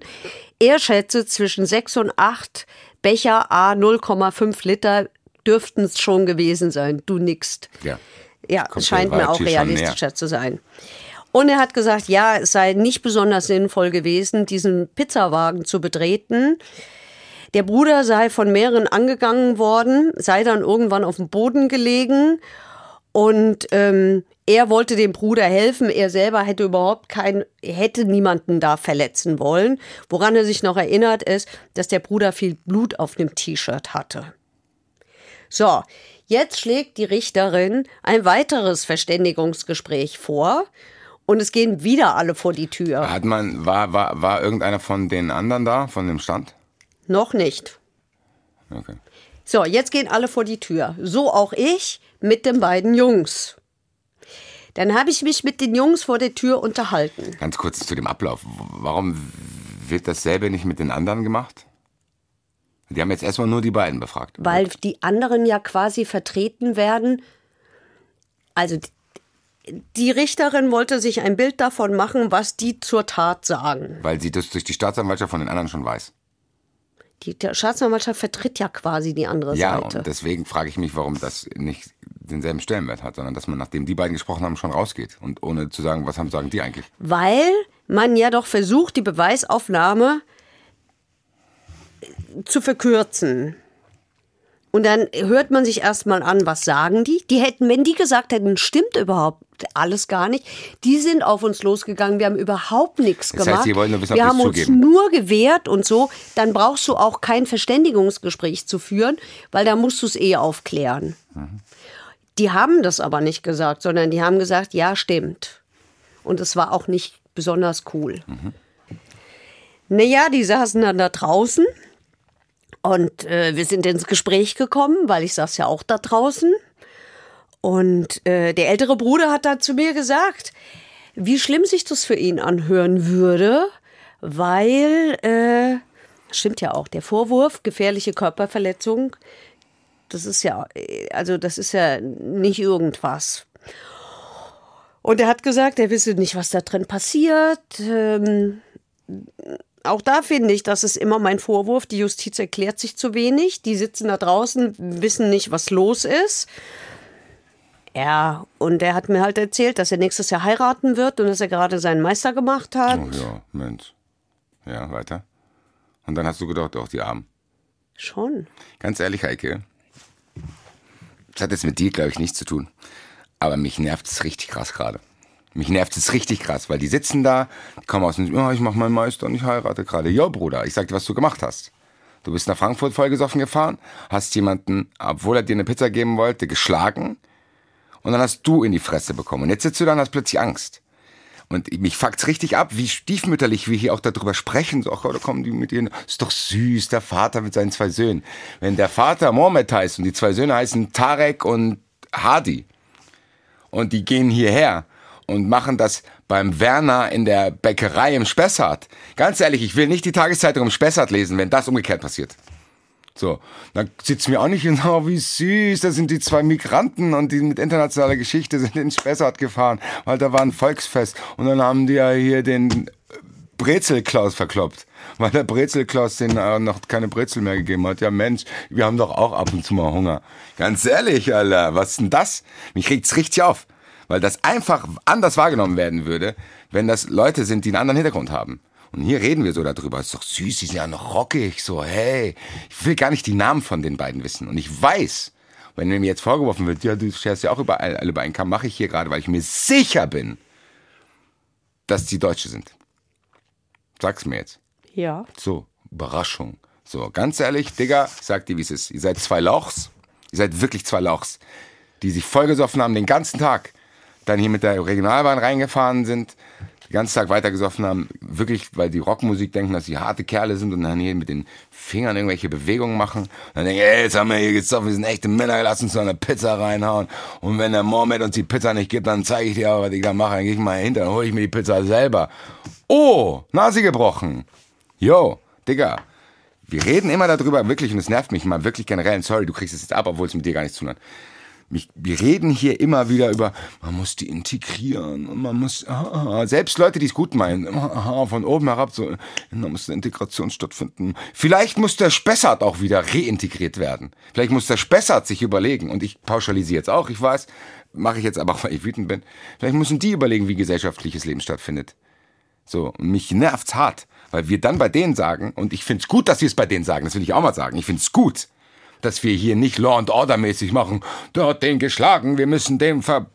Er schätze zwischen sechs und acht Becher A 0,5 Liter dürften es schon gewesen sein. Du nickst. Ja. Ja, scheint mir auch realistischer zu sein. Und er hat gesagt, ja, es sei nicht besonders sinnvoll gewesen, diesen Pizzawagen zu betreten. Der Bruder sei von mehreren angegangen worden, sei dann irgendwann auf dem Boden gelegen und ähm, er wollte dem Bruder helfen. Er selber hätte überhaupt keinen, hätte niemanden da verletzen wollen. Woran er sich noch erinnert ist, dass der Bruder viel Blut auf dem T-Shirt hatte. So, jetzt schlägt die Richterin ein weiteres Verständigungsgespräch vor. Und es gehen wieder alle vor die Tür. Hat man, war, war, war irgendeiner von den anderen da, von dem Stand? Noch nicht. Okay. So, jetzt gehen alle vor die Tür. So auch ich mit den beiden Jungs. Dann habe ich mich mit den Jungs vor der Tür unterhalten. Ganz kurz zu dem Ablauf. Warum wird dasselbe nicht mit den anderen gemacht? Die haben jetzt erstmal nur die beiden befragt. Weil die anderen ja quasi vertreten werden. Also die Richterin wollte sich ein Bild davon machen, was die zur Tat sagen. Weil sie das durch die Staatsanwaltschaft von den anderen schon weiß. Die Staatsanwaltschaft vertritt ja quasi die andere Ja, Seite. und deswegen frage ich mich, warum das nicht denselben Stellenwert hat, sondern dass man, nachdem die beiden gesprochen haben, schon rausgeht. Und ohne zu sagen, was haben, sagen die eigentlich? Weil man ja doch versucht, die Beweisaufnahme zu verkürzen. Und dann hört man sich erstmal an, was sagen die? Die hätten, wenn die gesagt hätten, stimmt überhaupt alles gar nicht, die sind auf uns losgegangen, wir haben überhaupt nichts Das heißt, gemacht. die wollen nur wissen, wir haben uns zugeben. nur gewehrt und so, dann brauchst du auch kein Verständigungsgespräch zu führen, weil da musst du es eh aufklären. Die haben das aber nicht gesagt, sondern die haben gesagt, ja, stimmt. Und es war auch nicht besonders cool. Naja, die saßen dann da draußen und äh, wir sind ins Gespräch gekommen, weil ich saß ja auch da draußen. Und äh, der ältere Bruder hat da zu mir gesagt, wie schlimm sich das für ihn anhören würde, weil, äh, stimmt ja auch, der Vorwurf, gefährliche Körperverletzung, das ist ja, äh, also das ist ja nicht irgendwas. Und er hat gesagt, er wisse nicht, was da drin passiert. Ähm, auch da finde ich, das ist immer mein Vorwurf. Die Justiz erklärt sich zu wenig. Die sitzen da draußen, wissen nicht, was los ist. Ja, und er hat mir halt erzählt, dass er nächstes Jahr heiraten wird und dass er gerade seinen Meister gemacht hat. Oh ja, Mensch. Ja, weiter. Und dann hast du gedacht, auch die Armen. Schon. Ganz ehrlich, Heike, das hat jetzt mit dir, glaube ich, nichts zu tun. Aber mich nervt es richtig krass gerade. Mich nervt es richtig krass, weil die sitzen da, die kommen aus dem, ja, ich mach meinen Meister und ich heirate gerade. Ja, Bruder, ich sag dir, was du gemacht hast. Du bist nach Frankfurt vollgesoffen gefahren, hast jemanden, obwohl er dir eine Pizza geben wollte, geschlagen und dann hast du in die Fresse bekommen. Und jetzt sitzt du da und hast plötzlich Angst. Und mich fuckt's richtig ab, wie stiefmütterlich wir hier auch darüber sprechen. So, ach, da kommen die mit ihren, ist doch süß, der Vater mit seinen zwei Söhnen. Wenn der Vater Mohammed heißt und die zwei Söhne heißen Tarek und Hadi und die gehen hierher und machen das beim Werner in der Bäckerei im Spessart. Ganz ehrlich, ich will nicht die Tageszeitung im Spessart lesen, wenn das umgekehrt passiert. So, dann sitzen wir auch nicht und sagen, oh, wie süß, das sind die zwei Migranten und die mit internationaler Geschichte sind in Spessart gefahren, weil da war ein Volksfest und dann haben die ja hier den Brezelklaus verkloppt, weil der Brezelklaus den äh, noch keine Brezel mehr gegeben hat. Ja Mensch, wir haben doch auch ab und zu mal Hunger. Ganz ehrlich, Alter, was ist denn das? Mich regt's richtig auf, weil das einfach anders wahrgenommen werden würde, wenn das Leute sind, die einen anderen Hintergrund haben. Und hier reden wir so darüber. Ist doch süß, die sind ja noch rockig. So, hey, ich will gar nicht die Namen von den beiden wissen. Und ich weiß, wenn mir jetzt vorgeworfen wird, ja, du scherst ja auch über einen Kamm, mache ich hier gerade, weil ich mir sicher bin, dass die Deutsche sind. Sag's mir jetzt. Ja. So, Überraschung. So, ganz ehrlich, Digga, ich sag dir, wie es ist. Ihr seid zwei Lauchs. Ihr seid wirklich zwei Lauchs, die sich vollgesoffen haben den ganzen Tag. Dann hier mit der Regionalbahn reingefahren sind, den ganzen Tag weitergesoffen haben. Wirklich, weil die Rockmusik denken, dass sie harte Kerle sind und dann hier mit den Fingern irgendwelche Bewegungen machen. Dann denken, ey, jetzt haben wir hier gesoffen, wir sind echte Männer, lass uns so eine Pizza reinhauen. Und wenn der Mohammed uns die Pizza nicht gibt, dann zeige ich dir auch, was ich da mache. Dann gehe ich mal hinter, dann hole ich mir die Pizza selber. Oh, Nase gebrochen. Yo, Digga. Wir reden immer darüber, wirklich, und es nervt mich mal wirklich generell, sorry, du kriegst es jetzt ab, obwohl es mit dir gar nichts zu tun hat. Wir reden hier immer wieder über, man muss die integrieren und man muss, ah, ah, selbst Leute, die es gut meinen, ah, ah, von oben herab, so, da muss eine Integration stattfinden. Vielleicht muss der Spessart auch wieder reintegriert werden. Vielleicht muss der Spessart sich überlegen, und ich pauschalisiere jetzt auch, ich weiß, mache ich jetzt aber auch, weil ich wütend bin, vielleicht müssen die überlegen, wie gesellschaftliches Leben stattfindet. So, mich nervt's hart, Weil wir dann bei denen sagen, und ich finde es gut, dass wir es bei denen sagen, das will ich auch mal sagen, ich finde es gut, dass wir hier nicht Law and Order mäßig machen, der hat den geschlagen, wir müssen dem ver...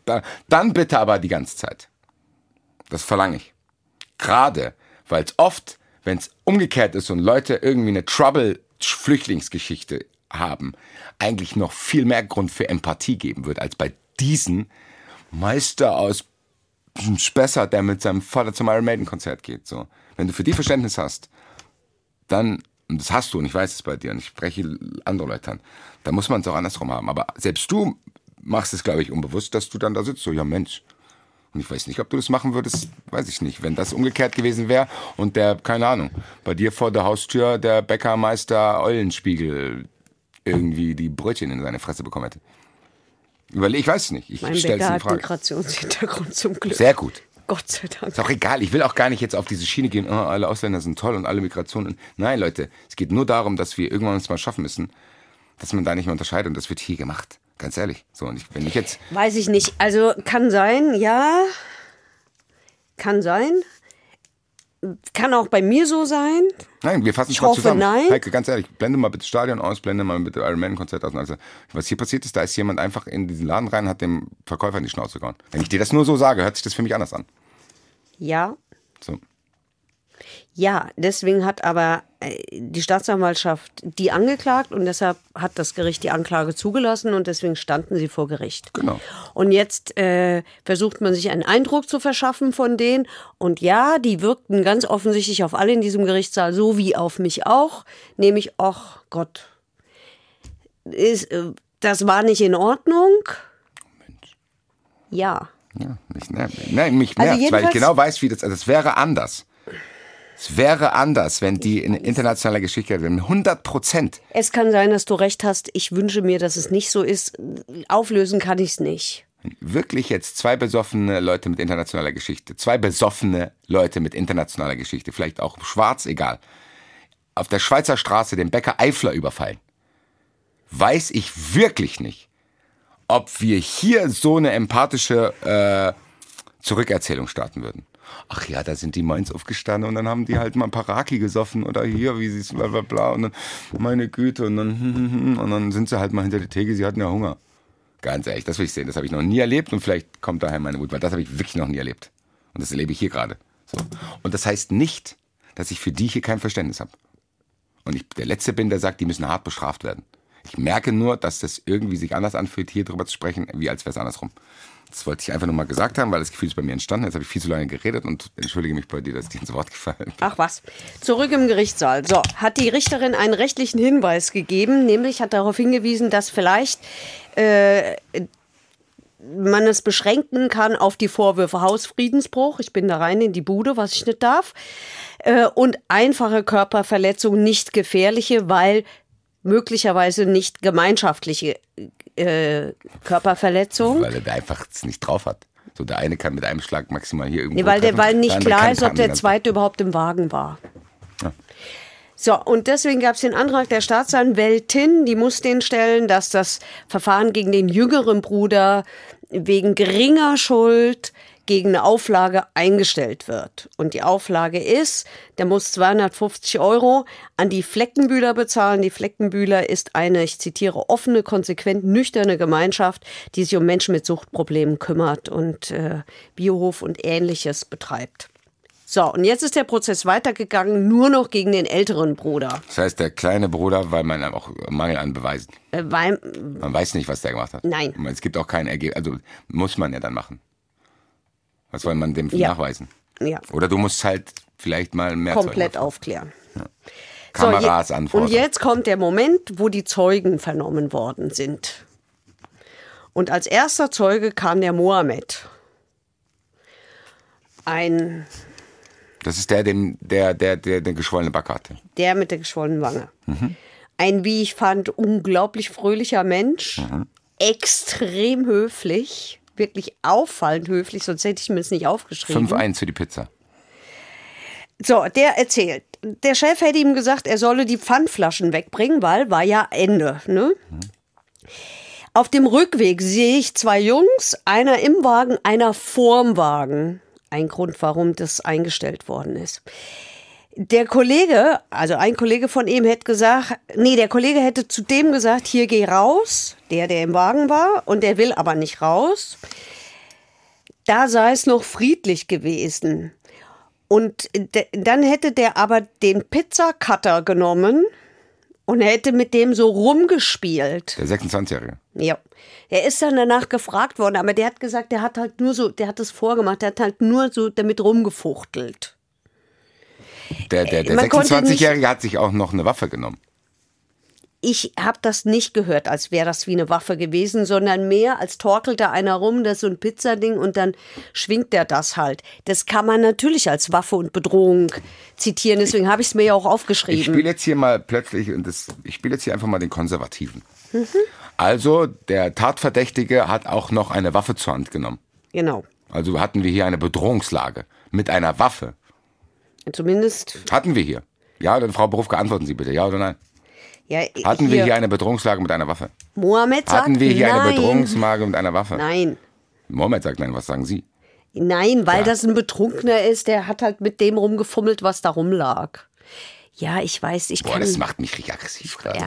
Dann bitte aber die ganze Zeit. Das verlange ich. Gerade, weil es oft, wenn es umgekehrt ist und Leute irgendwie eine Trouble-Flüchtlingsgeschichte haben, eigentlich noch viel mehr Grund für Empathie geben wird, als bei diesen Meister aus Spessart, der mit seinem Vater zum Iron Maiden Konzert geht. So. Wenn du für die Verständnis hast, dann, und das hast du und ich weiß es bei dir und ich spreche andere Leute an, dann muss man es auch andersrum haben. Aber selbst du machst es, glaube ich, unbewusst, dass du dann da sitzt, so, ja Mensch. Und ich weiß nicht, ob du das machen würdest, weiß ich nicht. Wenn das umgekehrt gewesen wäre und der, keine Ahnung, bei dir vor der Haustür der Bäckermeister Eulenspiegel irgendwie die Brötchen in seine Fresse bekommen hätte. Überleg, ich weiß es nicht. Ich Mein stell's Bäcker in hat Frage. Migrationshintergrund zum Glück. Sehr gut. Gott sei Dank. Ist auch egal, ich will auch gar nicht jetzt auf diese Schiene gehen, oh, alle Ausländer sind toll und alle Migrationen. Nein, Leute, es geht nur darum, dass wir irgendwann uns mal schaffen müssen, dass man da nicht mehr unterscheidet und das wird hier gemacht. Ganz ehrlich. So, und ich, wenn ich jetzt, Weiß ich nicht. Also kann sein, ja. Kann sein. Kann auch bei mir so sein. nein, wir fassen es Ich hoffe, zusammen. nein. Heike, ganz ehrlich, blende mal bitte Stadion aus, blende mal bitte Iron Man Konzert aus. Also, was hier passiert ist, da ist jemand einfach in diesen Laden rein und hat dem Verkäufer in die Schnauze gehauen. Wenn ich dir das nur so sage, hört sich das für mich anders an. Ja. So. Ja, deswegen hat aber äh, die Staatsanwaltschaft die angeklagt und deshalb hat das Gericht die Anklage zugelassen und deswegen standen sie vor Gericht. Genau. Und jetzt äh, versucht man sich einen Eindruck zu verschaffen von denen. Und ja, die wirkten ganz offensichtlich auf alle in diesem Gerichtssaal, so wie auf mich auch. Nämlich, ach Gott, ist, äh, das war nicht in Ordnung. Ja. Ja, mich nervt. Nein, mich Also nervt, weil ich genau weiß, wie das, also es wäre anders. Es wäre anders, wenn die in internationaler Geschichte wären. 100 Prozent. Es kann sein, dass du recht hast. Ich wünsche mir, dass es nicht so ist. Auflösen kann ich es nicht. Wirklich jetzt zwei besoffene Leute mit internationaler Geschichte, zwei besoffene Leute mit internationaler Geschichte, vielleicht auch schwarz, egal, auf der Schweizer Straße den Bäcker Eifler überfallen. Weiß ich wirklich nicht, ob wir hier so eine empathische äh, Zurückerzählung starten würden. Ach ja, da sind die Mainz aufgestanden und dann haben die halt mal ein paar Raki gesoffen oder hier, wie sie es bla bla bla und dann, meine Güte, und dann, [LAUGHS] und dann sind sie halt mal hinter der Theke, sie hatten ja Hunger. Ganz ehrlich, das will ich sehen. Das habe ich noch nie erlebt und vielleicht kommt daher meine Wut, weil das habe ich wirklich noch nie erlebt. Und das erlebe ich hier gerade. So. Und das heißt nicht, dass ich für die hier kein Verständnis habe. Und ich der Letzte bin, der sagt, die müssen hart bestraft werden. Ich merke nur, dass das irgendwie sich anders anfühlt, hier drüber zu sprechen, wie als wäre es andersrum. Das wollte ich einfach nur mal gesagt haben, weil das Gefühl ist bei mir entstanden. Jetzt habe ich viel zu lange geredet und entschuldige mich bei dir, dass ich ins Wort gefallen bin. Ach was. Zurück im Gerichtssaal. So, hat die Richterin einen rechtlichen Hinweis gegeben, nämlich hat darauf hingewiesen, dass vielleicht äh, man es beschränken kann auf die Vorwürfe Hausfriedensbruch, ich bin da rein in die Bude, was ich nicht darf, äh, und einfache Körperverletzung, nicht gefährliche, weil möglicherweise nicht gemeinschaftliche äh, Körperverletzung. Weil er einfach es nicht drauf hat. So, der eine kann mit einem Schlag maximal hier irgendwo Nee, weil, der, treffen, weil nicht andere klar ist, ob der zweite überhaupt im Wagen war. Ja. So, und deswegen gab es den Antrag der Staatsanwältin, die muss den stellen, dass das Verfahren gegen den jüngeren Bruder wegen geringer Schuld gegen eine Auflage eingestellt wird. Und die Auflage ist, der muss 250 Euro an die Fleckenbühler bezahlen. Die Fleckenbühler ist eine, ich zitiere, offene, konsequent nüchterne Gemeinschaft, die sich um Menschen mit Suchtproblemen kümmert und äh, Biohof und ähnliches betreibt. So, und jetzt ist der Prozess weitergegangen, nur noch gegen den älteren Bruder. Das heißt, der kleine Bruder, weil man auch Mangel an Beweisen. Äh, weil, Man weiß nicht, was der gemacht hat. Nein. Es gibt auch kein Ergebnis. Also muss man ja dann machen. Was soll man dem Ja. nachweisen? ja, Oder du musst halt vielleicht mal mehr komplett Zeugen aufklären. Kameras je- anfordern. Und jetzt kommt der Moment, wo die Zeugen vernommen worden sind. Und als erster Zeuge kam der Mohammed. Ein, Das ist der, dem, der, der, der, der geschwollene Back hatte. der mit der geschwollenen Wange. Ein, wie ich fand, unglaublich fröhlicher Mensch. Extrem höflich. Wirklich auffallend höflich, sonst hätte ich mir das nicht aufgeschrieben. 5-1 für die Pizza. So, der erzählt. Der Chef hätte ihm gesagt, er solle die Pfandflaschen wegbringen, weil war ja Ende. Ne? Auf dem Rückweg sehe ich zwei Jungs, einer im Wagen, einer vorm Wagen. Ein Grund, warum das eingestellt worden ist. Der Kollege, also ein Kollege von ihm, hätte gesagt, nee, der Kollege hätte zu dem gesagt, hier geh raus, der, der im Wagen war, und der will aber nicht raus. Da sei es noch friedlich gewesen. Und dann hätte der aber den Pizzacutter genommen und hätte mit dem so rumgespielt. Der 26-Jährige. Ja. Er ist dann danach gefragt worden, aber der hat gesagt, der hat halt nur so, der hat das vorgemacht, der hat halt nur so damit rumgefuchtelt. Der, der, der Man konnte 26-Jährige hat sich auch noch eine Waffe genommen. Ich habe das nicht gehört, als wäre das wie eine Waffe gewesen, sondern mehr als torkelt da einer rum, das ist so ein Pizzading und dann schwingt der das halt. Das kann man natürlich als Waffe und Bedrohung zitieren, deswegen habe ich es mir ja auch Ich aufgeschrieben. spiele jetzt hier mal plötzlich, und das, ich spiele jetzt hier einfach mal den Konservativen. Mhm. Also, der Tatverdächtige hat auch noch eine Waffe zur Hand genommen. Genau. Also hatten wir hier eine Bedrohungslage mit einer Waffe. Zumindest, Hatten wir hier. Ja, dann Frau Berufke, antworten Sie bitte, ja oder nein? ja, Hatten wir hier eine Bedrohungslage mit einer Waffe? Mohammed sagt Hatten wir hier nein. eine Bedrohungslage mit einer Waffe? Nein. Mohammed sagt nein, was sagen Sie? Nein, weil Ja. das ein Betrunkener ist, der hat halt mit dem rumgefummelt, was da rumlag. Ja, ich weiß, ich Boah, kann. das macht mich richtig aggressiv gerade.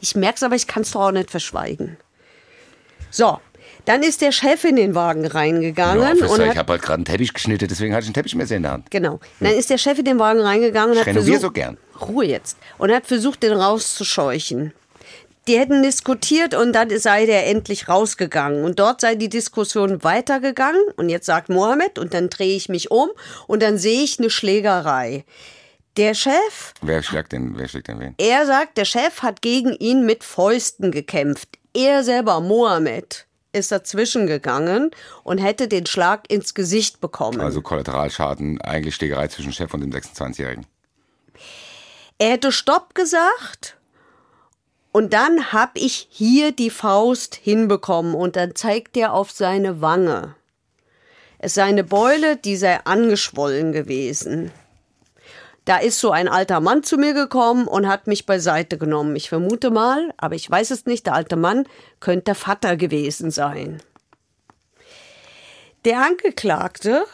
Ich merk's, aber ich kann's doch auch nicht verschweigen. So, dann ist der Chef in den Wagen Ja, reingegangen Officer, und ich habe halt gerade einen Teppich geschnitten, deswegen hatte ich einen Teppichmesser in der Hand. genau. Dann ist der Chef in den Wagen reingegangen und hat versucht, so gern. Ruhe jetzt, und hat versucht, den rauszuscheuchen. Die hätten diskutiert und dann sei der endlich rausgegangen. Und dort sei die Diskussion weitergegangen. Und jetzt sagt Mohammed, und dann drehe ich mich um und dann sehe ich eine Schlägerei. Der Chef Wer schlägt den, wer schlägt den wen? Er sagt, der Chef hat gegen ihn mit Fäusten gekämpft. Er selber, Mohammed, ist dazwischen gegangen und hätte den Schlag ins Gesicht bekommen. Also Kollateralschaden, eigentlich Stegerei zwischen Chef und dem 26-Jährigen. er hätte Stopp gesagt und dann hab ich hier die Faust hinbekommen und dann zeigt er auf seine Wange. Es sei eine Beule, die sei angeschwollen gewesen. Da ist so ein alter Mann zu mir gekommen und hat mich beiseite genommen. Ich vermute mal, aber ich weiß es nicht, der alte Mann könnte der Vater gewesen sein. Der Angeklagte,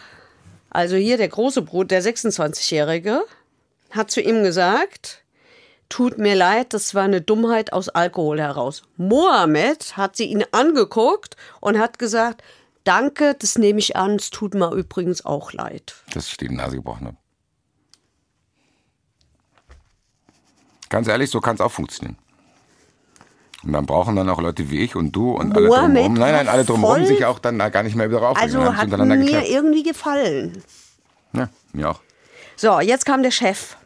also hier der große Bruder, der 26-Jährige, hat zu ihm gesagt, tut mir leid, das war eine Dummheit aus Alkohol heraus. Mohammed hat sie ihn angeguckt und hat gesagt, danke, das nehme ich an, es tut mir übrigens auch leid. dass ich die Nase gebrochen habe. Ganz ehrlich, so kann es auch funktionieren. Und dann brauchen dann auch Leute wie ich und du und alle Mohammed drumherum, nein, nein, alle drumherum sich auch dann gar nicht mehr wieder aufregen. Also hat mir geklärt. irgendwie gefallen. Ja, mir auch. So, jetzt kam der Chef.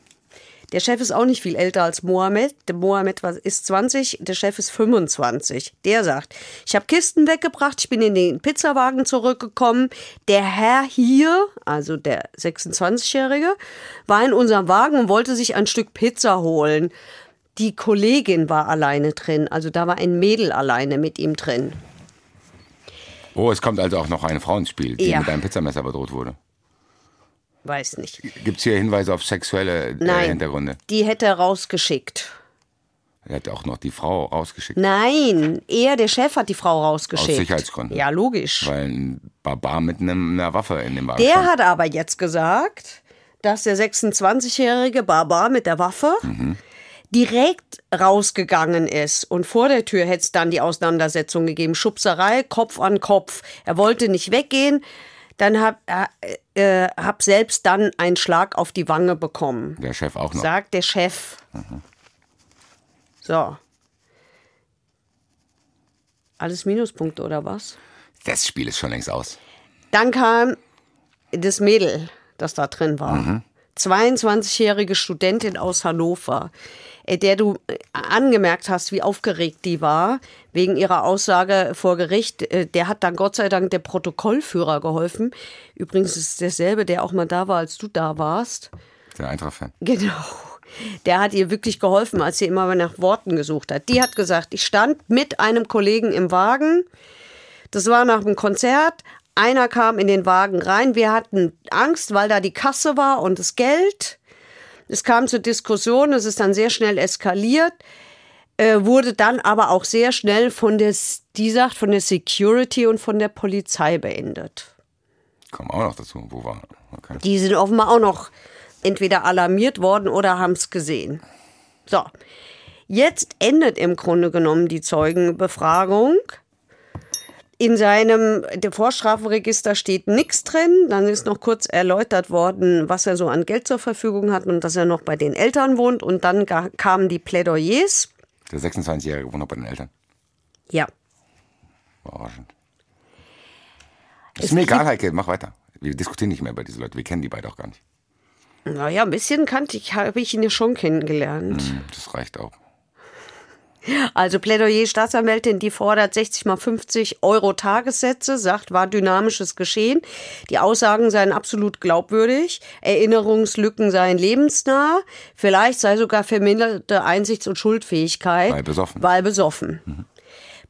Der Chef ist auch nicht viel älter als Mohammed. Der Mohammed ist 20, der Chef ist 25. Der sagt, ich habe Kisten weggebracht, ich bin in den Pizzawagen zurückgekommen. Der Herr hier, also der 26-Jährige, war in unserem Wagen und wollte sich ein Stück Pizza holen. Die Kollegin war alleine drin, also da war ein Mädel alleine mit ihm drin. Oh, es kommt also auch noch eine Frau ins Spiel, die Ja. mit einem Pizzamesser bedroht wurde. Weiß nicht. Gibt es hier Hinweise auf sexuelle äh, Nein, Hintergründe? die hätte er rausgeschickt. Er hat auch noch die Frau rausgeschickt, Nein, er, der Chef, hat die Frau rausgeschickt. Aus Sicherheitsgründen. Ja, logisch. weil ein Barbar mit einer Waffe in dem Wagen Der stand. hat aber jetzt gesagt, dass der 26-jährige Barbar mit der Waffe direkt rausgegangen ist. Und vor der Tür hätte es dann die Auseinandersetzung gegeben. Schubserei, Kopf an Kopf. Er wollte nicht weggehen. Dann hab, äh, äh, hab selbst dann einen Schlag auf die Wange bekommen. Der Chef auch noch. Sagt der Chef. So. Alles Minuspunkte oder was? Das Spiel ist schon längst aus. Dann kam das Mädel, das da drin war. 22-jährige Studentin aus Hannover, äh, der du äh, angemerkt hast, wie aufgeregt die war wegen ihrer Aussage vor Gericht. Äh, Der hat dann Gott sei Dank der Protokollführer geholfen. Übrigens ist es derselbe, der auch mal da war, als du da warst. Der Eintracht-Fan. Genau. Der hat ihr wirklich geholfen, als sie immer nach Worten gesucht hat. Die hat gesagt, ich stand mit einem Kollegen im Wagen. Das war nach dem Konzert. Einer kam in den Wagen rein. Wir hatten Angst, weil da die Kasse war und das Geld. Es kam zur Diskussion. Es ist dann sehr schnell eskaliert. Äh, wurde dann aber auch sehr schnell von der, die sagt, von der Security und von der Polizei beendet. Kommen auch noch dazu. Wo war? Okay. Die sind offenbar auch noch entweder alarmiert worden oder haben es gesehen. So, jetzt endet im Grunde genommen die Zeugenbefragung. In seinem Vorstrafenregister steht nichts drin. Dann ist noch kurz erläutert worden, was er so an Geld zur Verfügung hat und dass er noch bei den Eltern wohnt. Und dann kamen die Plädoyers. Der 26-Jährige wohnt noch bei den Eltern. Ja. Überraschend. Ist mir egal, Heike, mach weiter. Wir diskutieren nicht mehr über diese Leute. Wir kennen die beide auch gar nicht. Naja, ein bisschen kannte ich, habe ich ihn ja schon kennengelernt. Hm, das reicht auch. Also Plädoyer Staatsanwältin, die fordert 60 mal 50 Euro Tagessätze, sagt, war dynamisches Geschehen. Die Aussagen seien absolut glaubwürdig, Erinnerungslücken seien lebensnah, vielleicht sei sogar verminderte Einsichts- und Schuldfähigkeit. Weil besoffen. Weil besoffen. Mhm.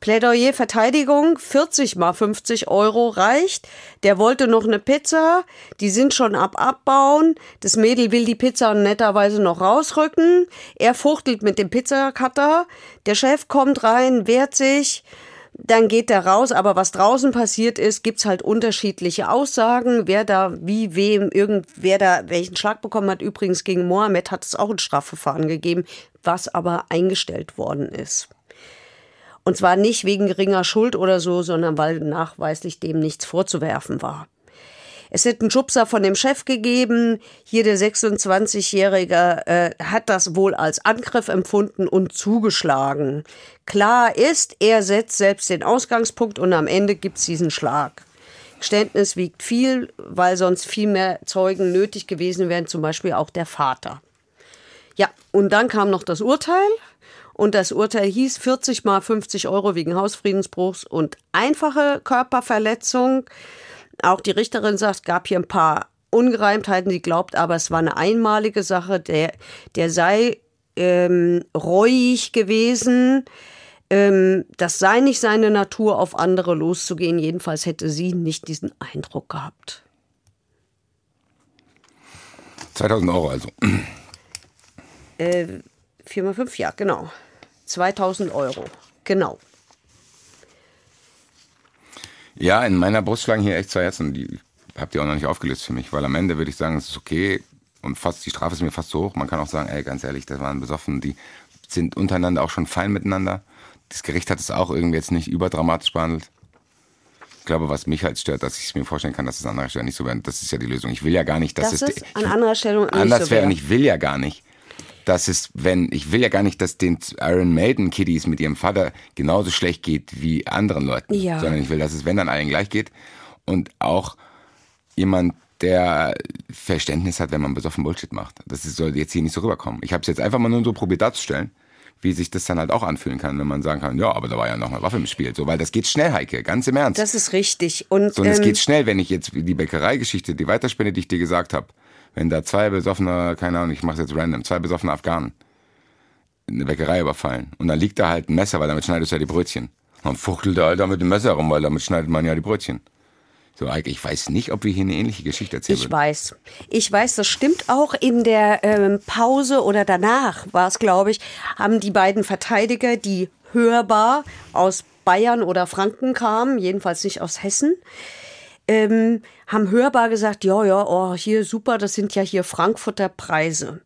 Plädoyer Verteidigung 40 mal 50 Euro reicht. Der wollte noch eine Pizza. Die sind schon ab abbauen. Das Mädel will die Pizza netterweise noch rausrücken. Er fuchtelt mit dem Pizzacutter. Der Chef kommt rein, wehrt sich. Dann geht der raus, aber was draußen passiert ist, gibt's halt unterschiedliche Aussagen, wer da wie wem irgendwer da welchen Schlag bekommen hat. Übrigens gegen Mohammed hat es auch ein Strafverfahren gegeben, was aber eingestellt worden ist. Und zwar nicht wegen geringer Schuld oder so, sondern weil nachweislich dem nichts vorzuwerfen war. Es hätte einen Schubser von dem Chef gegeben. Hier der 26-Jährige äh, hat das wohl als Angriff empfunden und zugeschlagen. Klar ist, er setzt selbst den Ausgangspunkt und am Ende gibt's diesen Schlag. Geständnis wiegt viel, weil sonst viel mehr Zeugen nötig gewesen wären, zum Beispiel auch der Vater. Ja, und dann kam noch das Urteil. Und das Urteil hieß 40 mal 50 Euro wegen Hausfriedensbruchs und einfache Körperverletzung. Auch die Richterin sagt, gab hier ein paar Ungereimtheiten. Sie glaubt aber, es war eine einmalige Sache. Der, der sei ähm, reuig gewesen. Ähm, das sei nicht seine Natur, auf andere loszugehen. Jedenfalls hätte sie nicht diesen Eindruck gehabt. 2000 Euro also. Äh, 4 mal 5, ja, genau. 2000 Euro. Genau. Ja, in meiner Brust schlagen hier echt zwei Herzen. Die habt ihr auch noch nicht aufgelöst für mich, weil am Ende würde ich sagen, es ist okay und fast die Strafe ist mir fast so hoch. Man kann auch sagen, ey, ganz ehrlich, das waren besoffen, die sind untereinander auch schon fein miteinander. Das Gericht hat es auch irgendwie jetzt nicht überdramatisch behandelt. Ich glaube, was mich halt stört, dass ich es mir vorstellen kann, dass es an anderer Stelle nicht so wäre. Das ist ja die Lösung. Ich will ja gar nicht, dass das es an anderer Stelle anders so wäre. wäre. Und ich will ja gar nicht, dass es, wenn, ich will ja gar nicht, dass den Iron Maiden Kiddies mit ihrem Vater genauso schlecht geht wie anderen Leuten. Ja. Sondern ich will, dass es, wenn dann allen gleich geht. Und auch jemand, der Verständnis hat, wenn man besoffen Bullshit macht. Das soll jetzt hier nicht so rüberkommen. Ich habe es jetzt einfach mal nur so probiert darzustellen, wie sich das dann halt auch anfühlen kann, wenn man sagen kann, ja, aber da war ja noch eine Waffe im Spiel. So, weil das geht schnell, Heike, ganz im Ernst. Das ist richtig. Und, So, und es ähm, geht schnell, wenn ich jetzt die Bäckereigeschichte, die Weiterspende, die ich dir gesagt habe, wenn da zwei besoffene, keine Ahnung, ich mache jetzt random, zwei besoffene Afghanen eine Bäckerei überfallen und dann liegt da halt ein Messer, weil damit schneidest du ja die Brötchen. Und fuchtelt der Alter mit dem Messer rum, weil damit schneidet man ja die Brötchen. So, Eike, ich weiß nicht, ob wir hier eine ähnliche Geschichte erzählen Ich würden. weiß. Ich weiß, das stimmt auch. In der ähm, Pause oder danach war es, glaube ich, haben die beiden Verteidiger, die hörbar aus Bayern oder Franken kamen, jedenfalls nicht aus Hessen, ähm, haben hörbar gesagt, ja, ja, oh, hier super, das sind ja hier Frankfurter Preise.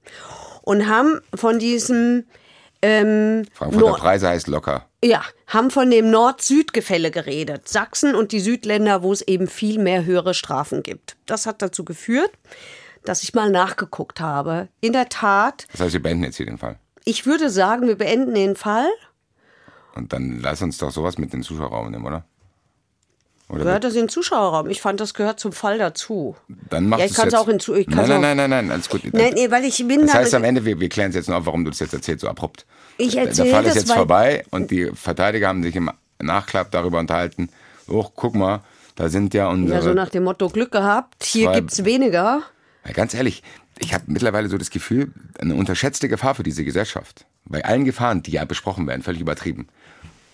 Und haben von diesem ähm, Frankfurter Nord- Preise heißt locker. ja, haben von dem Nord-Süd-Gefälle geredet. Sachsen und die Südländer, wo es eben viel mehr höhere Strafen gibt. Das hat dazu geführt, dass ich mal nachgeguckt habe. In der Tat, Das heißt, wir beenden jetzt hier den Fall. ich würde sagen, wir beenden den Fall. Und dann lass uns doch sowas mit den Zuschauerraum nehmen, oder? Oder Gehört das in den Zuschauerraum? Ich fand, das gehört zum Fall dazu. dann machst Ja, ich kann's jetzt. auch in Zu- ich nein, nein, nein, nein, nein, alles gut. Nein, nee, weil ich bin Das da- heißt am Ende, wir, wir klären es jetzt noch auf, warum du das jetzt erzählst, so abrupt. Ich Der erzähle Fall ist jetzt vorbei und die Verteidiger haben sich im Nachklapp darüber unterhalten. Oh, guck mal, da sind ja unsere. Ja, so nach dem Motto Glück gehabt, hier Zwei- gibt's weniger. Ja, ganz ehrlich, ich habe mittlerweile so das Gefühl, eine unterschätzte Gefahr für diese Gesellschaft. Bei allen Gefahren, die ja besprochen werden, völlig übertrieben.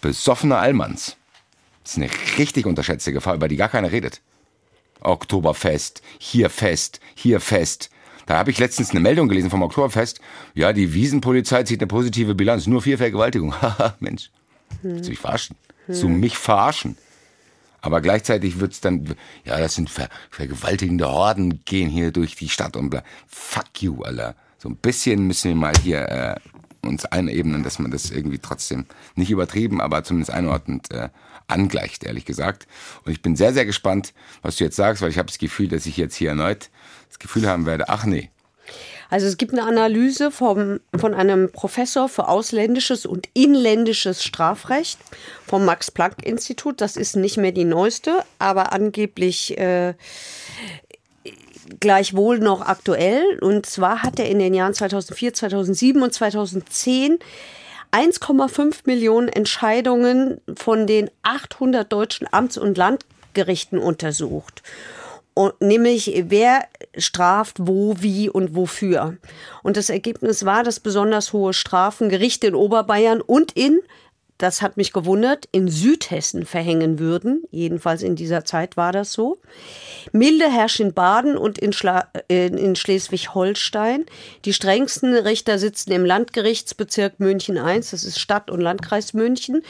Besoffene Allmanns. Das ist eine richtig unterschätzte Gefahr, über die gar keiner redet. Oktoberfest, hier Fest, hier Fest. Da habe ich letztens eine Meldung gelesen vom Oktoberfest. Ja, die Wiesenpolizei zieht eine positive Bilanz, nur vier Vergewaltigungen. [LAUGHS] Haha, Mensch. Willst du mich verarschen? Willst du mich verarschen? Aber gleichzeitig wird's dann, ja, das sind ver vergewaltigende Horden, gehen hier durch die Stadt und bla. Fuck you, Alter. So ein bisschen müssen wir mal hier äh, uns einebnen, dass man das irgendwie trotzdem nicht übertrieben, aber zumindest einordnend äh, angleicht, ehrlich gesagt. Und ich bin sehr, sehr gespannt, was du jetzt sagst, weil ich habe das Gefühl, dass ich jetzt hier erneut das Gefühl haben werde, ach nee, Also es gibt eine Analyse vom, von einem Professor für ausländisches und inländisches Strafrecht vom Max-Planck-Institut. Das ist nicht mehr die neueste, aber angeblich äh, gleichwohl noch aktuell. Und zwar hat er in den Jahren 2004, 2007 und 2010 1,5 Millionen Entscheidungen von den 800 deutschen Amts- und Landgerichten untersucht. Und nämlich, wer straft wo, wie und wofür. Und das Ergebnis war, dass besonders hohe Strafen Gerichte in Oberbayern und in das hat mich gewundert, in Südhessen verhängen würden. Jedenfalls in dieser Zeit war das so. Milde herrscht in Baden und in, Schla in, in Schleswig-Holstein. Die strengsten Richter sitzen im Landgerichtsbezirk München I, das ist Stadt- und Landkreis München.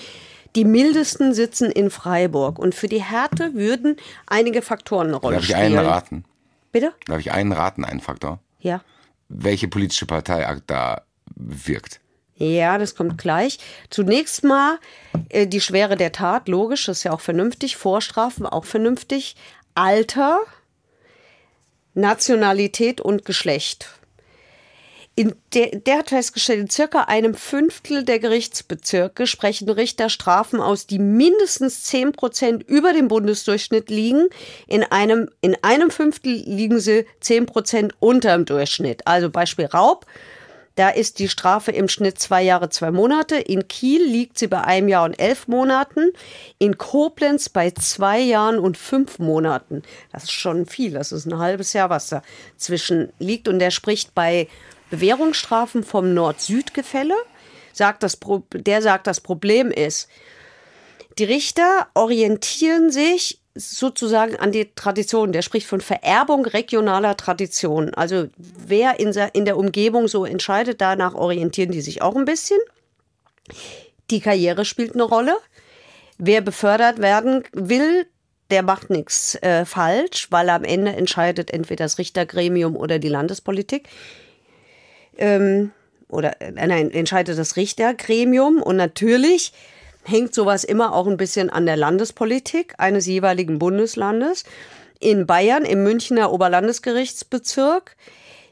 Die mildesten sitzen in Freiburg. Und für die Härte würden einige Faktoren eine Rolle darf ich spielen. einen raten? Bitte? Darf ich einen raten, einen Faktor? Ja. Welche politische Partei da wirkt? Ja, das kommt gleich. Zunächst mal äh, die Schwere der Tat, logisch, das ist ja auch vernünftig. Vorstrafen, auch vernünftig. Alter, Nationalität und Geschlecht. Der, der hat festgestellt, in circa einem Fünftel der Gerichtsbezirke sprechen Richter Strafen aus, die mindestens 10 Prozent über dem Bundesdurchschnitt liegen. In einem, in einem Fünftel liegen sie 10 Prozent unter dem Durchschnitt. Also Beispiel Raub. Da ist die Strafe im Schnitt zwei Jahre, zwei Monate. In Kiel liegt sie bei einem Jahr und elf Monaten. In Koblenz bei zwei Jahren und fünf Monaten. Das ist schon viel. Das ist ein halbes Jahr, was dazwischen liegt. Und der spricht bei Bewährungsstrafen vom Nord-Süd-Gefälle. Der sagt, das Problem ist, die Richter orientieren sich sozusagen an die Tradition. Der spricht von Vererbung regionaler Tradition. Also wer in der, Umgebung so entscheidet, danach orientieren die sich auch ein bisschen. Die Karriere spielt eine Rolle. Wer befördert werden will, der macht nichts äh, falsch, weil am Ende entscheidet entweder das Richtergremium oder die Landespolitik ähm, oder äh, nein, entscheidet das Richtergremium und natürlich hängt sowas immer auch ein bisschen an der Landespolitik eines jeweiligen Bundeslandes. In Bayern, im Münchner Oberlandesgerichtsbezirk,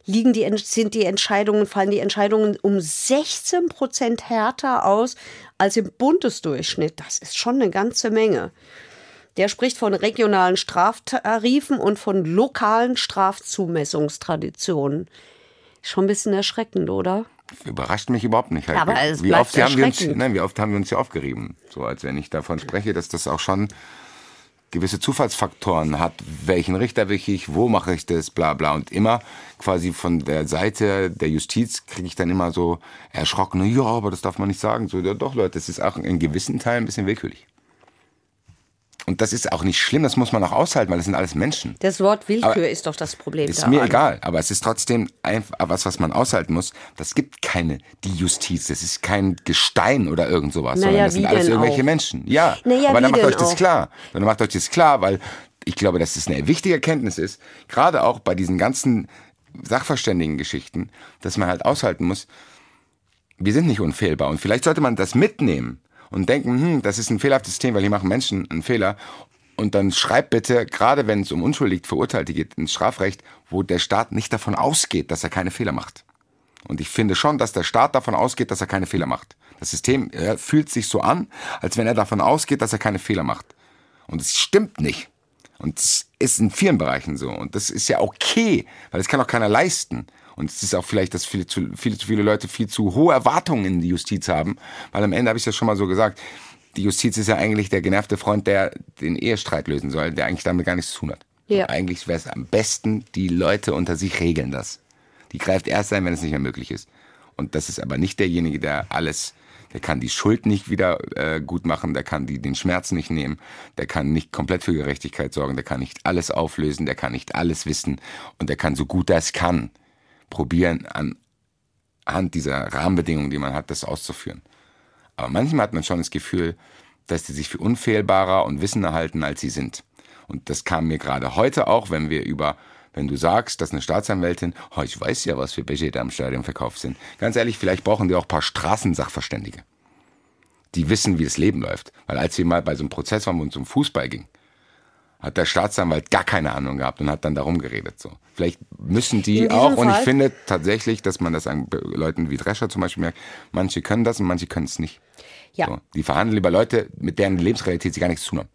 liegen die, sind die Entscheidungen, fallen die Entscheidungen um 16 Prozent härter aus als im Bundesdurchschnitt. Das ist schon eine ganze Menge. Der spricht von regionalen Straftarifen und von lokalen Strafzumessungstraditionen. Schon ein bisschen erschreckend, oder? Überrascht mich überhaupt nicht. Halt. Aber es wie, oft haben wir uns, nein, wie oft haben wir uns ja aufgerieben? So als wenn ich davon spreche, dass das auch schon gewisse Zufallsfaktoren hat. Welchen Richter will ich, wo mache ich das, bla bla. Und immer quasi von der Seite der Justiz kriege ich dann immer so erschrockene, ja, aber das darf man nicht sagen. So, ja, doch Leute, das ist auch in gewissen Teilen ein bisschen willkürlich. Und das ist auch nicht schlimm, das muss man auch aushalten, weil das sind alles Menschen. Das Wort Willkür Aber ist doch das Problem. Ist daran. mir egal, aber es ist trotzdem einfach was, was man aushalten muss. Das gibt keine die Justiz, das ist kein Gestein oder irgend sowas, Naja, sondern das sind alles irgendwelche auch? Menschen. Ja, Naja, aber dann macht euch das auch? klar. Dann macht euch das klar, weil ich glaube, dass es eine wichtige Erkenntnis ist, gerade auch bei diesen ganzen Sachverständigen-Geschichten, dass man halt aushalten muss, wir sind nicht unfehlbar. Und vielleicht sollte man das mitnehmen und denken, hm, das ist ein fehlerhaftes System, weil hier machen Menschen einen Fehler. Und dann schreibt bitte, gerade wenn es um unschuldig Verurteilte geht, ins Strafrecht, wo der Staat nicht davon ausgeht, dass er keine Fehler macht. Und ich finde schon, dass der Staat davon ausgeht, dass er keine Fehler macht. Das System äh, fühlt sich so an, als wenn er davon ausgeht, dass er keine Fehler macht. Und es stimmt nicht. Und es ist in vielen Bereichen so. Und das ist ja okay, weil das kann auch keiner leisten. Und es ist auch vielleicht, dass viele zu, viele zu viele Leute viel zu hohe Erwartungen in die Justiz haben. Weil am Ende habe ich ja schon mal so gesagt, die Justiz ist ja eigentlich der genervte Freund, der den Ehestreit lösen soll, der eigentlich damit gar nichts zu tun hat. Ja. Und eigentlich wäre es am besten, die Leute unter sich regeln das. Die greift erst ein, wenn es nicht mehr möglich ist. Und das ist aber nicht derjenige, der alles, der kann die Schuld nicht wieder äh, gut machen, der kann die, den Schmerz nicht nehmen, der kann nicht komplett für Gerechtigkeit sorgen, der kann nicht alles auflösen, der kann nicht alles wissen und der kann so gut er es kann probieren, anhand dieser Rahmenbedingungen, die man hat, das auszuführen. Aber manchmal hat man schon das Gefühl, dass die sich für unfehlbarer und wissender halten, als sie sind. Und das kam mir gerade heute auch, wenn wir über, wenn du sagst, dass eine Staatsanwältin, oh, ich weiß ja, was für da im Stadion verkauft sind. Ganz ehrlich, vielleicht brauchen die auch ein paar Straßensachverständige. Die wissen, wie das Leben läuft. Weil als wir mal bei so einem Prozess waren, wo es um Fußball ging, hat der Staatsanwalt gar keine Ahnung gehabt und hat dann darum geredet. So. Vielleicht müssen die auch, und ich finde tatsächlich, dass man das an Leuten wie Drescher zum Beispiel merkt, manche können das und manche können es nicht. Ja. So. Die verhandeln lieber Leute, mit deren Lebensrealität sie gar nichts zu tun haben.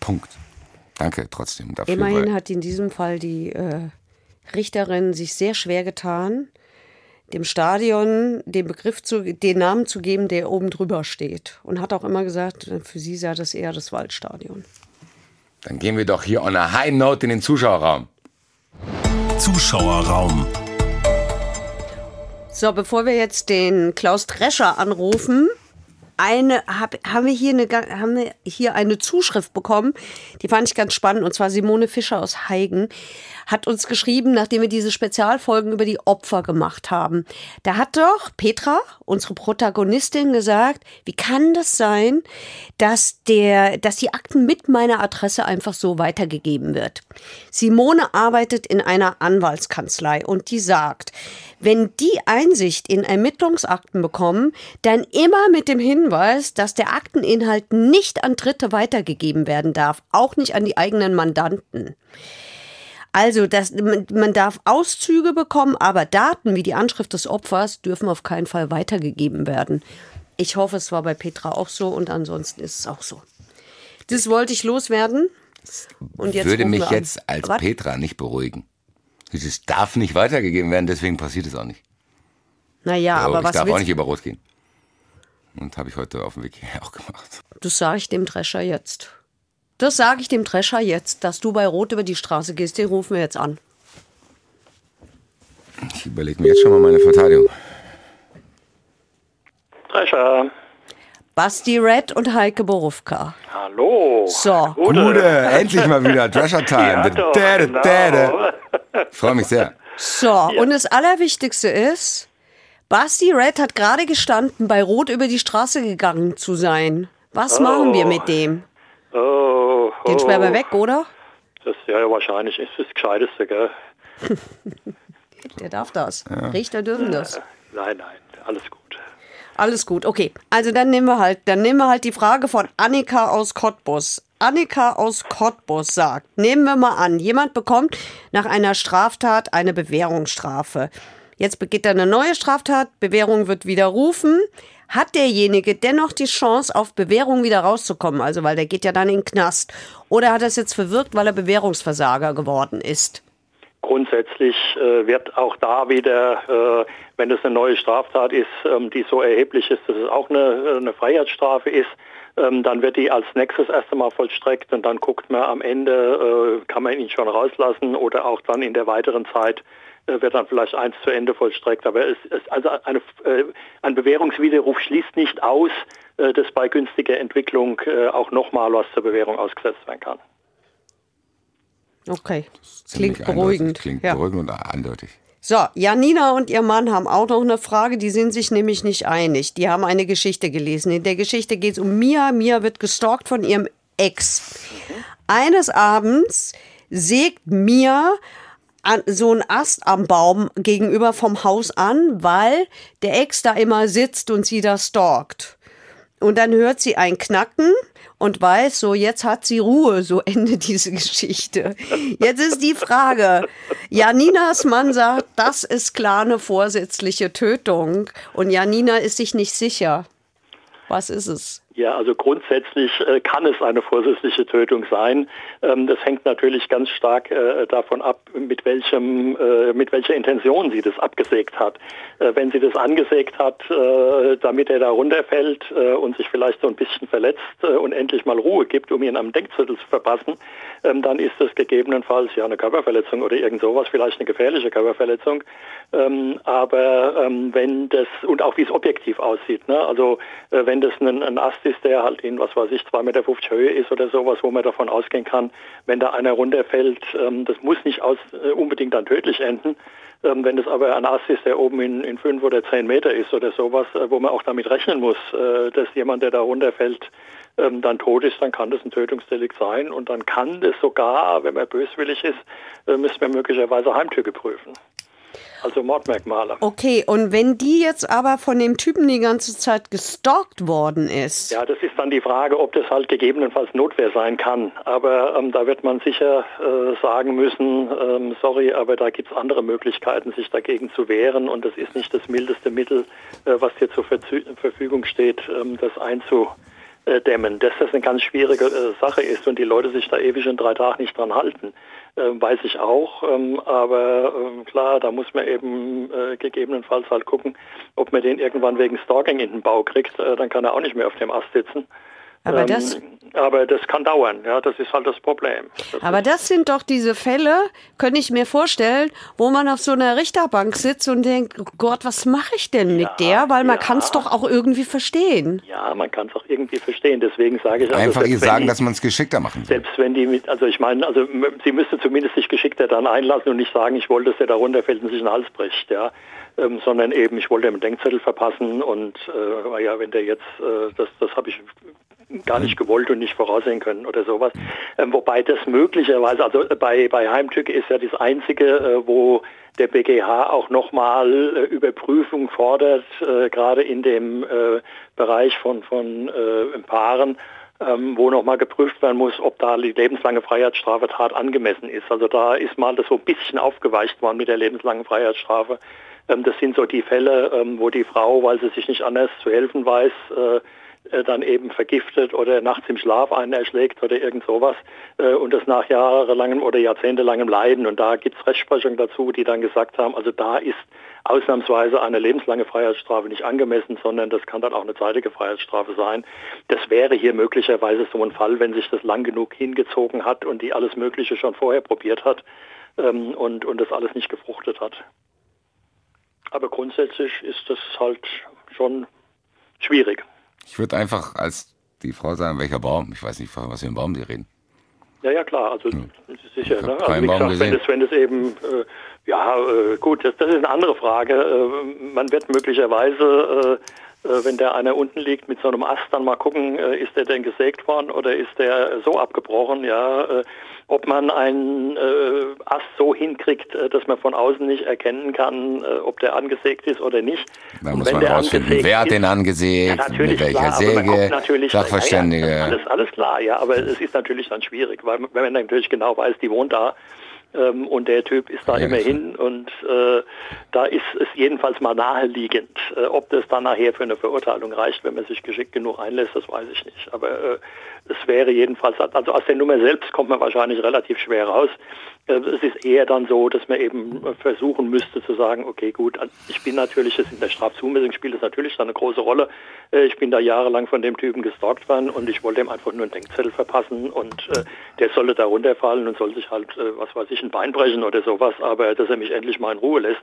Punkt. Danke trotzdem dafür. Immerhin hat in diesem Fall die äh, Richterin sich sehr schwer getan, dem Stadion den Begriff zu, den Namen zu geben, der oben drüber steht. Und hat auch immer gesagt, für sie sei das eher das Waldstadion. Dann gehen wir doch hier on a high note in den Zuschauerraum. Zuschauerraum. So, bevor wir jetzt den Klaus Drescher anrufen, eine, hab, haben, wir hier eine, haben wir hier eine Zuschrift bekommen, die fand ich ganz spannend, und zwar Simone Fischer aus Heigen hat uns geschrieben, nachdem wir diese Spezialfolgen über die Opfer gemacht haben. Da hat doch Petra, unsere Protagonistin, gesagt, wie kann das sein, dass der, dass die Akten mit meiner Adresse einfach so weitergegeben wird? Simone arbeitet in einer Anwaltskanzlei und die sagt, wenn die Einsicht in Ermittlungsakten bekommen, dann immer mit dem Hinweis, dass der Akteninhalt nicht an Dritte weitergegeben werden darf, auch nicht an die eigenen Mandanten. Also, das, man darf Auszüge bekommen, aber Daten wie die Anschrift des Opfers dürfen auf keinen Fall weitergegeben werden. Ich hoffe, es war bei Petra auch so und ansonsten ist es auch so. Das wollte ich loswerden. Und jetzt Würde mich jetzt als Was? Petra nicht beruhigen. Es darf nicht weitergegeben werden, deswegen passiert es auch nicht. Naja, aber, aber was. Es darf auch nicht über Rot gehen. Und habe ich heute auf dem Weg hierher auch gemacht. Das sage ich dem Drescher jetzt. Das sage ich dem Drescher jetzt, dass du bei Rot über die Straße gehst. Den rufen wir jetzt an. Ich überlege mir jetzt schon mal meine Verteidigung. Drescher. Basti Red und Heike Borufka. Hallo. So. Gute, Gute endlich mal wieder Drescher Time. Ja, doch, genau. Freue mich sehr. So, ja. und das Allerwichtigste ist, Basti Red hat gerade gestanden, bei Rot über die Straße gegangen zu sein. Was oh. machen wir mit dem? Oh, oh. Den sperren wir weg, oder? Das ja, ja wahrscheinlich ist das Gescheiteste, gell? [LAUGHS] Der darf das. Ja. Richter dürfen das. Nein, nein, alles gut. Alles gut, okay. Also dann nehmen wir halt, dann nehmen wir halt die Frage von Annika aus Cottbus. Annika aus Cottbus sagt, nehmen wir mal an, jemand bekommt nach einer Straftat eine Bewährungsstrafe. Jetzt begeht er eine neue Straftat, Bewährung wird widerrufen hat derjenige dennoch die Chance, auf Bewährung wieder rauszukommen? Also, weil der geht ja dann in den Knast. Oder hat er es jetzt verwirkt, weil er Bewährungsversager geworden ist? Grundsätzlich äh, wird auch da wieder, äh, wenn es eine neue Straftat ist, ähm, die so erheblich ist, dass es auch eine, eine Freiheitsstrafe ist, ähm, dann wird die als nächstes erst einmal vollstreckt und dann guckt man am Ende, äh, kann man ihn schon rauslassen oder auch dann in der weiteren Zeit äh, wird dann vielleicht eins zu Ende vollstreckt. Aber es, es, also eine, äh, ein Bewährungswiderruf schließt nicht aus, äh, dass bei günstiger Entwicklung äh, auch nochmal was zur Bewährung ausgesetzt werden kann. Okay, klingt beruhigend. Klingt ja. beruhigend und eindeutig. So, Janina und ihr Mann haben auch noch eine Frage, die sind sich nämlich nicht einig. Die haben eine Geschichte gelesen. In der Geschichte geht es um Mia. Mia wird gestalkt von ihrem Ex. Eines Abends sägt Mia so einen Ast am Baum gegenüber vom Haus an, weil der Ex da immer sitzt und sie da stalkt. Und dann hört sie ein Knacken und weiß, so jetzt hat sie Ruhe, so [LAUGHS] endet diese Geschichte. Jetzt ist die Frage, Janinas Mann sagt, das ist klar eine vorsätzliche Tötung und Janina ist sich nicht sicher. Was ist es? Ja, also grundsätzlich äh, kann es eine vorsätzliche Tötung sein. Ähm, das hängt natürlich ganz stark äh, davon ab, mit welchem, äh, mit welcher Intention sie das abgesägt hat. Äh, wenn sie das angesägt hat, damit er da runterfällt und sich vielleicht so ein bisschen verletzt und endlich mal Ruhe gibt, um ihn am Denkzettel zu verpassen, ähm, dann ist das gegebenenfalls ja eine Körperverletzung oder irgend sowas, vielleicht eine gefährliche Körperverletzung. Ähm, aber wenn das und auch wie es objektiv aussieht, ne? also wenn das ein, ein Ast ist, der halt in, was weiß ich, 2,50 Meter Höhe ist oder sowas, wo man davon ausgehen kann, wenn da einer runterfällt, ähm, das muss nicht aus, äh, unbedingt dann tödlich enden. Ähm, wenn es aber ein Ast ist, der oben in, in fünf oder zehn Meter ist oder sowas, äh, wo man auch damit rechnen muss, äh, dass jemand, der da runterfällt, ähm, dann tot ist, dann kann das ein Tötungsdelikt sein und dann kann das sogar, wenn man böswillig ist, müssen wir möglicherweise Heimtücke prüfen. Also Mordmerkmale. Okay, und wenn die jetzt aber von dem Typen die ganze Zeit gestalkt worden ist. Ja, das ist dann die Frage, ob das halt gegebenenfalls Notwehr sein kann. Aber ähm, da wird man sicher äh, sagen müssen, ähm, sorry, aber da gibt es andere Möglichkeiten, sich dagegen zu wehren. Und das ist nicht das mildeste Mittel, äh, was dir zur Verzü Verfügung steht, ähm, das einzudämmen. Dass das eine ganz schwierige äh, Sache ist und die Leute sich da ewig in drei Tagen nicht dran halten. Äh, weiß ich auch, ähm, aber äh, klar, da muss man eben äh, gegebenenfalls halt gucken, ob man den irgendwann wegen Stalking in den Bau kriegt, äh, dann kann er auch nicht mehr auf dem Ast sitzen. Aber das, Ähm, aber das kann dauern, ja, das ist halt das Problem. Das aber das sind doch diese Fälle, könnte ich mir vorstellen, wo man auf so einer Richterbank sitzt und denkt, oh Gott, was mache ich denn mit der? Weil man ja. kann es doch auch irgendwie verstehen. ja, man kann es auch irgendwie verstehen, deswegen sage ich also, Einfach ihr sagen, die- dass man es geschickter machen soll. Selbst wenn die mit, also ich meine, also sie müsste zumindest sich geschickter dann einlassen und nicht sagen, ich wollte, dass der da runterfällt und sich den Hals bricht, ja. Ähm, sondern eben, ich wollte ihm einen Denkzettel verpassen und äh, ja, wenn der jetzt, äh, das, das habe ich gar nicht gewollt und nicht voraussehen können oder sowas. Ähm, wobei das möglicherweise, also bei, bei Heimtücke ist ja das Einzige, äh, wo der BGH auch nochmal äh, Überprüfung fordert, äh, gerade in dem äh, Bereich von, von äh, Paaren, ähm, wo nochmal geprüft werden muss, ob da die lebenslange Freiheitsstrafe Tat angemessen ist. Also da ist mal das so ein bisschen aufgeweicht worden mit der lebenslangen Freiheitsstrafe. Ähm, das sind so die Fälle, ähm, wo die Frau, weil sie sich nicht anders zu helfen weiß, äh, äh, dann eben vergiftet oder nachts im Schlaf einen erschlägt oder irgend sowas äh, und das nach jahrelangem oder jahrzehntelangem Leiden. Und da gibt es Rechtsprechung dazu, die dann gesagt haben, also da ist ausnahmsweise eine lebenslange Freiheitsstrafe nicht angemessen, sondern das kann dann auch eine zeitige Freiheitsstrafe sein. Das wäre hier möglicherweise so ein Fall, wenn sich das lang genug hingezogen hat und die alles Mögliche schon vorher probiert hat ähm, und, und das alles nicht gefruchtet hat. Aber grundsätzlich ist das halt schon schwierig. Ich würde einfach als die Frau sagen, welcher Baum. Ich weiß nicht, von was für einen Baum die reden. Ja, ja, klar, also ist sicher. Ne? Also wie Baum gesagt, wenn das, wenn das eben, äh, ja, äh, gut, das, das ist eine andere Frage. Äh, man wird möglicherweise, äh, äh, wenn der einer unten liegt mit so einem Ast, dann mal gucken, äh, ist der denn gesägt worden oder ist der so abgebrochen, ja, ob man einen äh, Ast so hinkriegt, äh, dass man von außen nicht erkennen kann, äh, ob der angesägt ist oder nicht. Da muss wenn man der rausfinden, angesägt wer hat den angesägt, ja, natürlich, mit welcher klar, Säge, natürlich, Sachverständige. Ja, alles, alles klar, ja, aber es ist natürlich dann schwierig, weil wenn man natürlich genau weiß, die wohnt da ähm, und der Typ ist da Ja, immerhin und äh, da ist es jedenfalls mal naheliegend. Äh, ob das dann nachher für eine Verurteilung reicht, wenn man sich geschickt genug einlässt, das weiß ich nicht. Aber äh, es wäre jedenfalls, also aus der Nummer selbst kommt man wahrscheinlich relativ schwer raus. Äh, es ist eher dann so, dass man eben äh, versuchen müsste zu sagen, okay, gut, ich bin natürlich, das in der Strafzumessung spielt das natürlich dann eine große Rolle. Äh, Ich bin da jahrelang von dem Typen gestalkt worden und ich wollte ihm einfach nur einen Denkzettel verpassen und der sollte da runterfallen und soll sich halt, was weiß ich, ein Bein brechen oder sowas, aber dass er mich endlich mal in Ruhe lässt.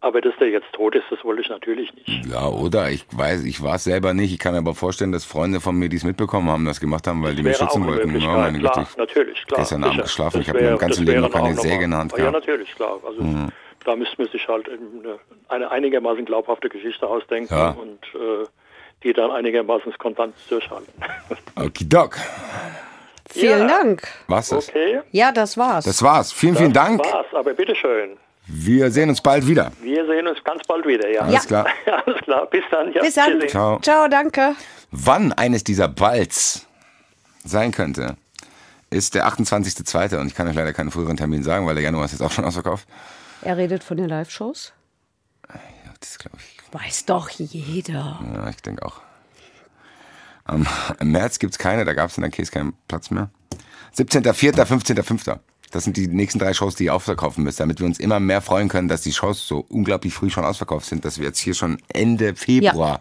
Aber dass der jetzt tot ist, das wollte ich natürlich nicht. Ja, oder? Ich weiß, ich war es selber nicht. Ich kann mir aber vorstellen, dass Freunde von mir, die es mitbekommen haben, das gemacht haben, weil die mich schützen wollten. Ja, meine klar, Güte. ich- natürlich, klar. gestern Abend geschlafen, Das ich habe in meinem ganzen das Leben noch keine Säge in der Hand Ja, gehabt. Mhm. natürlich, klar. Also da müsste man sich halt eine, eine einigermaßen glaubhafte Geschichte ausdenken Ja. und äh, die dann einigermaßen konstant durchhalten. [LAUGHS] Okidok. Vielen Ja. Dank. Was das? Okay, Ja, das war's. Das war's. Vielen, vielen das Dank. war's, aber bitteschön. Wir sehen uns bald wieder. Wir sehen uns ganz bald wieder, ja. Alles klar. [LAUGHS] Alles klar, bis dann. Ja, Bis dann. Ciao. Ciao, danke. Wann eines dieser Balls sein könnte, ist der 28.02. Und ich kann euch leider keinen früheren Termin sagen, weil der Januar ist jetzt auch schon ausverkauft. Er redet von den Live-Shows. Ja, das glaube ich. Weiß doch jeder. Ja, ich denke auch. Am, Im März gibt's keine, da gab's in der Case keinen Platz mehr. 17.04., 15.05. Das sind die nächsten drei Shows, die ihr aufverkaufen müsst, damit wir uns immer mehr freuen können, dass die Shows so unglaublich früh schon ausverkauft sind, dass wir jetzt hier schon Ende Februar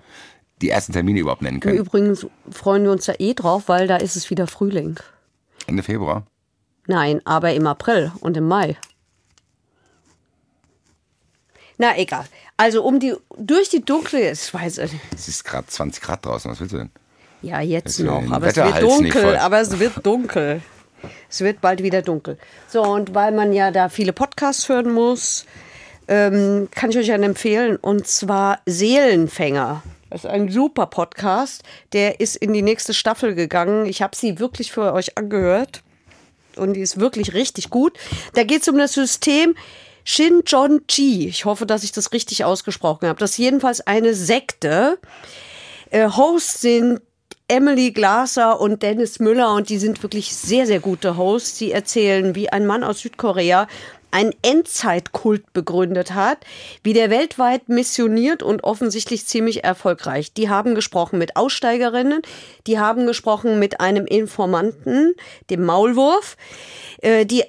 die ersten Termine überhaupt nennen können. Übrigen freuen wir uns da eh drauf, weil da ist es wieder Frühling. Ende Februar. Nein, aber im April und im Mai. Na egal. Also um die durch die dunkle, ich weiß nicht. Es ist gerade 20 Grad draußen, was willst du denn? Ja, jetzt äh, noch, aber es wird dunkel, aber es wird dunkel. Es wird bald wieder dunkel. So, und weil man ja da viele Podcasts hören muss, ähm, kann ich euch einen empfehlen. Und zwar Seelenfänger. Das ist ein super Podcast. Der ist in die nächste Staffel gegangen. Ich habe sie wirklich für euch angehört. Und die ist wirklich richtig gut. Da geht es um das System Shinjon-Chi. Ich hoffe, dass ich das richtig ausgesprochen habe. Das ist jedenfalls eine Sekte. Äh, Hosts sind Emily Glaser und Dennis Müller und die sind wirklich sehr, sehr gute Hosts. Sie erzählen, wie ein Mann aus Südkorea einen Endzeitkult begründet hat, wie der weltweit missioniert und offensichtlich ziemlich erfolgreich. Die haben gesprochen mit Aussteigerinnen, die haben gesprochen mit einem Informanten, dem Maulwurf, äh, die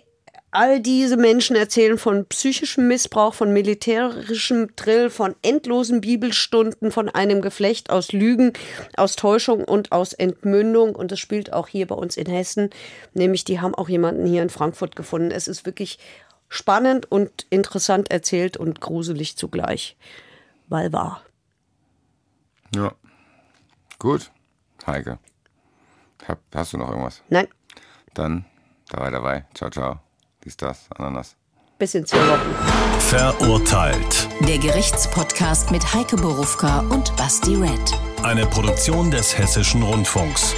All diese Menschen erzählen von psychischem Missbrauch, von militärischem Drill, von endlosen Bibelstunden, von einem Geflecht aus Lügen, aus Täuschung und aus Entmündung. Und das spielt auch hier bei uns in Hessen. Nämlich, die haben auch jemanden hier in Frankfurt gefunden. Es ist wirklich spannend und interessant erzählt und gruselig zugleich. Weil wahr. Ja. Gut. Heike. Hab, hast du noch irgendwas? Nein. Dann dabei, dabei. Ciao, ciao. Dies, das, Ananas. Bis in zwei Wochen. Verurteilt. Der Gerichtspodcast mit Heike Borufka und Basti Red. Eine Produktion des Hessischen Rundfunks.